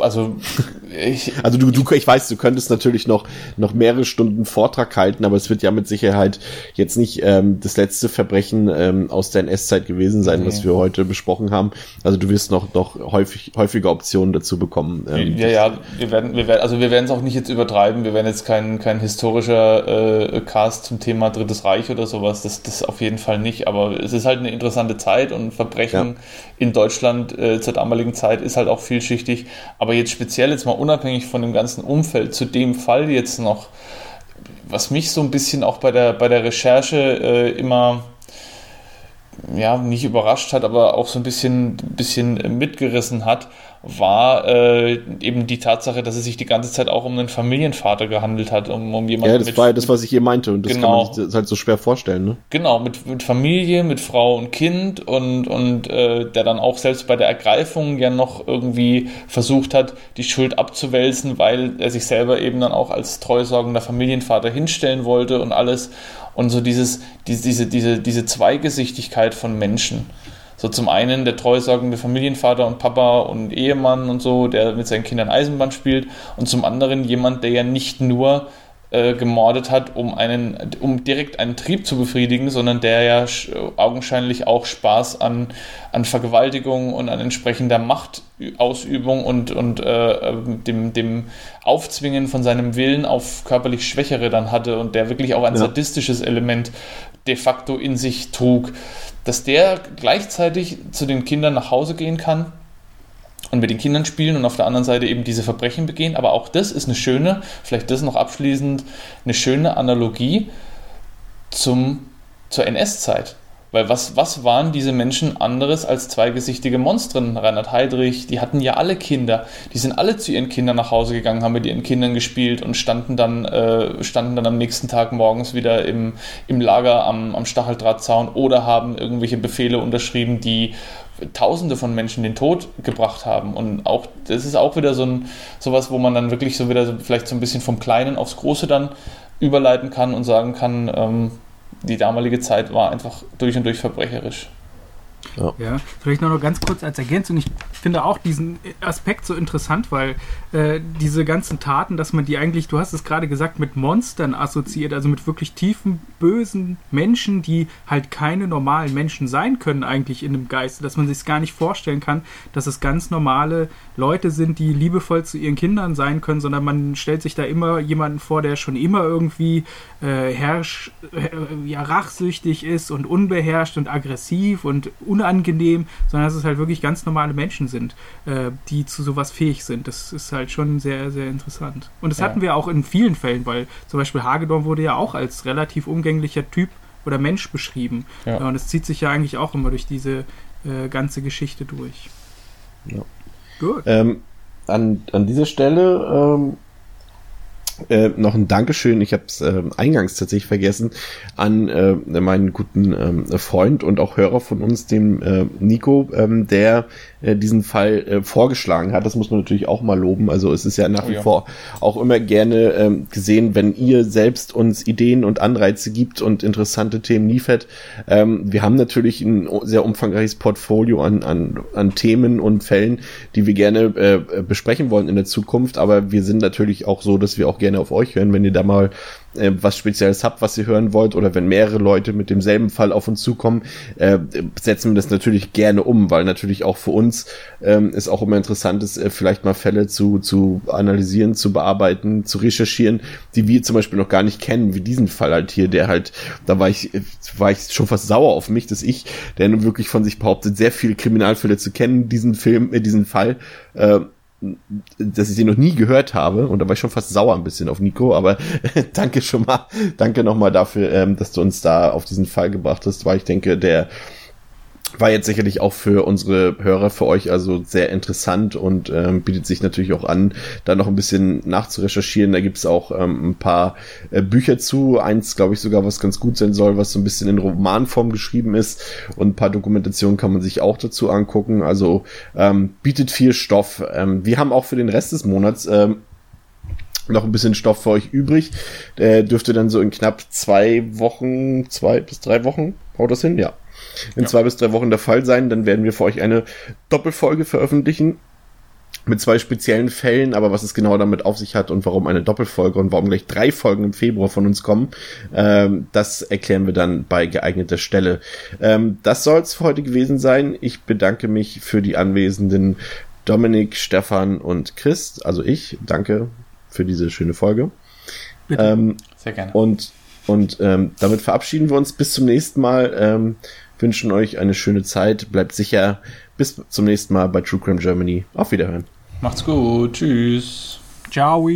also ich, also du, du, ich weiß, du könntest natürlich noch, noch mehrere Stunden Vortrag halten, aber es wird ja mit Sicherheit jetzt nicht ähm, das letzte Verbrechen ähm, aus der NS-Zeit gewesen sein, nee. was wir heute besprochen haben. Also du wirst noch, noch häufig, häufige Optionen dazu bekommen. Ähm, ja, ja, wir werden, wir werden, also wir werden es auch nicht jetzt übertreiben. Wir werden jetzt kein, kein historischer äh, Cast zum Thema Drittes Reich oder sowas. Das, das auf jeden Fall nicht. Aber es ist halt eine interessante Zeit und Verbrechen ja. in Deutschland äh, zur damaligen Zeit ist halt auch vielschichtig. Aber jetzt speziell jetzt mal unabhängig von dem ganzen Umfeld zu dem Fall jetzt noch, was mich so ein bisschen auch bei der, bei der Recherche äh, immer ja, nicht überrascht hat, aber auch so ein bisschen, bisschen mitgerissen hat, war äh, eben die Tatsache, dass es sich die ganze Zeit auch um einen Familienvater gehandelt hat, um, um jemanden. Ja, das mit, war ja das, was ich hier meinte und das genau, kann man sich halt so schwer vorstellen, ne? Genau, mit, mit Familie, mit Frau und Kind und, und äh, der dann auch selbst bei der Ergreifung ja noch irgendwie versucht hat, die Schuld abzuwälzen, weil er sich selber eben dann auch als treusorgender Familienvater hinstellen wollte und alles. Und so dieses, diese, diese, diese Zweigesichtigkeit von Menschen. So zum einen der treusorgende Familienvater und Papa und Ehemann und so, der mit seinen Kindern Eisenbahn spielt. Und zum anderen jemand, der ja nicht nur äh, gemordet hat, um einen, um direkt einen Trieb zu befriedigen, sondern der ja augenscheinlich auch Spaß an, an Vergewaltigung und an entsprechender Machtausübung und, und äh, dem, dem Aufzwingen von seinem Willen auf körperlich Schwächere dann hatte und der wirklich auch ein ja. sadistisches Element de facto in sich trug, dass der gleichzeitig zu den Kindern nach Hause gehen kann und mit den Kindern spielen und auf der anderen Seite eben diese Verbrechen begehen. Aber auch das ist eine schöne, vielleicht das noch abschließend, eine schöne Analogie zum, zur NS-Zeit. Weil was, was waren diese Menschen anderes als zweigesichtige Monstren? Reinhard Heydrich, die hatten ja alle Kinder. Die sind alle zu ihren Kindern nach Hause gegangen, haben mit ihren Kindern gespielt und standen dann, äh, standen dann am nächsten Tag morgens wieder im, im Lager am, am Stacheldrahtzaun oder haben irgendwelche Befehle unterschrieben, die Tausende von Menschen den Tod gebracht haben. Und auch das ist auch wieder so ein sowas, wo man dann wirklich so wieder so, vielleicht so ein bisschen vom Kleinen aufs Große dann überleiten kann und sagen kann, ähm, die damalige Zeit war einfach durch und durch verbrecherisch. Ja. ja. vielleicht noch ganz kurz als Ergänzung. Ich finde auch diesen Aspekt so interessant, weil äh, diese ganzen Taten, dass man die eigentlich, du hast es gerade gesagt, mit Monstern assoziiert, also mit wirklich tiefen, bösen Menschen, die halt keine normalen Menschen sein können eigentlich in dem Geiste, dass man sich gar nicht vorstellen kann, dass es ganz normale Leute sind, die liebevoll zu ihren Kindern sein können, sondern man stellt sich da immer jemanden vor, der schon immer irgendwie äh, herrsch, äh, ja, rachsüchtig ist und unbeherrscht und aggressiv und unangenehm, sondern dass es halt wirklich ganz normale Menschen sind, äh, die zu sowas fähig sind. Das ist halt schon sehr, sehr interessant. Und das ja. hatten wir auch in vielen Fällen, weil zum Beispiel Hagedorn wurde ja auch als relativ umgänglicher Typ oder Mensch beschrieben. Ja. Und es zieht sich ja eigentlich auch immer durch diese äh, ganze Geschichte durch. Ja. Gut. Ähm, an, an dieser Stelle ähm, äh, noch ein Dankeschön, ich habe es äh, eingangs tatsächlich vergessen, an äh, meinen guten äh, Freund und auch Hörer von uns, dem äh, Nico, ähm, der äh, diesen Fall äh, vorgeschlagen hat. Das muss man natürlich auch mal loben. Also es ist ja nach oh, wie ja. vor auch immer gerne ähm, gesehen, wenn ihr selbst uns Ideen und Anreize gibt und interessante Themen liefert. Ähm, wir haben natürlich ein sehr umfangreiches Portfolio an, an, an Themen und Fällen, die wir gerne äh, besprechen wollen in der Zukunft, aber wir sind natürlich auch so, dass wir auch gerne auf euch hören, wenn ihr da mal äh, was Spezielles habt, was ihr hören wollt, oder wenn mehrere Leute mit demselben Fall auf uns zukommen, äh, setzen wir das natürlich gerne um, weil natürlich auch für uns ähm, es auch immer interessant ist, äh, vielleicht mal Fälle zu, zu analysieren, zu bearbeiten, zu recherchieren, die wir zum Beispiel noch gar nicht kennen, wie diesen Fall halt hier, der halt, da war ich, war ich schon fast sauer auf mich, dass ich, der nun wirklich von sich behauptet, sehr viele Kriminalfälle zu kennen, diesen Film, äh, diesen Fall, äh, dass ich sie noch nie gehört habe. Und da war ich schon fast sauer ein bisschen auf Nico, aber danke schon mal, danke nochmal dafür, ähm, dass du uns da auf diesen Fall gebracht hast, weil ich denke, der war jetzt sicherlich auch für unsere Hörer, für euch also sehr interessant und ähm, bietet sich natürlich auch an, da noch ein bisschen nachzurecherchieren. Da gibt's auch ähm, ein paar äh, Bücher zu, eins glaube ich sogar, was ganz gut sein soll, was so ein bisschen in Romanform geschrieben ist und ein paar Dokumentationen kann man sich auch dazu angucken. Also ähm, bietet viel Stoff. Ähm, wir haben auch für den Rest des Monats ähm, noch ein bisschen Stoff für euch übrig. Der dürfte dann so in knapp zwei Wochen, zwei bis drei Wochen, haut das hin? Ja in ja. zwei bis drei Wochen der Fall sein. Dann werden wir für euch eine Doppelfolge veröffentlichen mit zwei speziellen Fällen, aber was es genau damit auf sich hat und warum eine Doppelfolge und warum gleich drei Folgen im Februar von uns kommen, ähm, das erklären wir dann bei geeigneter Stelle. Ähm, das soll es für heute gewesen sein. Ich bedanke mich für die anwesenden Dominik, Stefan und Chris, also ich. Danke für diese schöne Folge. Bitte. Ähm, Sehr gerne. Und, und ähm, damit verabschieden wir uns bis zum nächsten Mal. Wünschen euch eine schöne Zeit, bleibt sicher. Bis zum nächsten Mal bei True Crime Germany. Auf Wiederhören. Macht's gut. Tschüss. Ciao.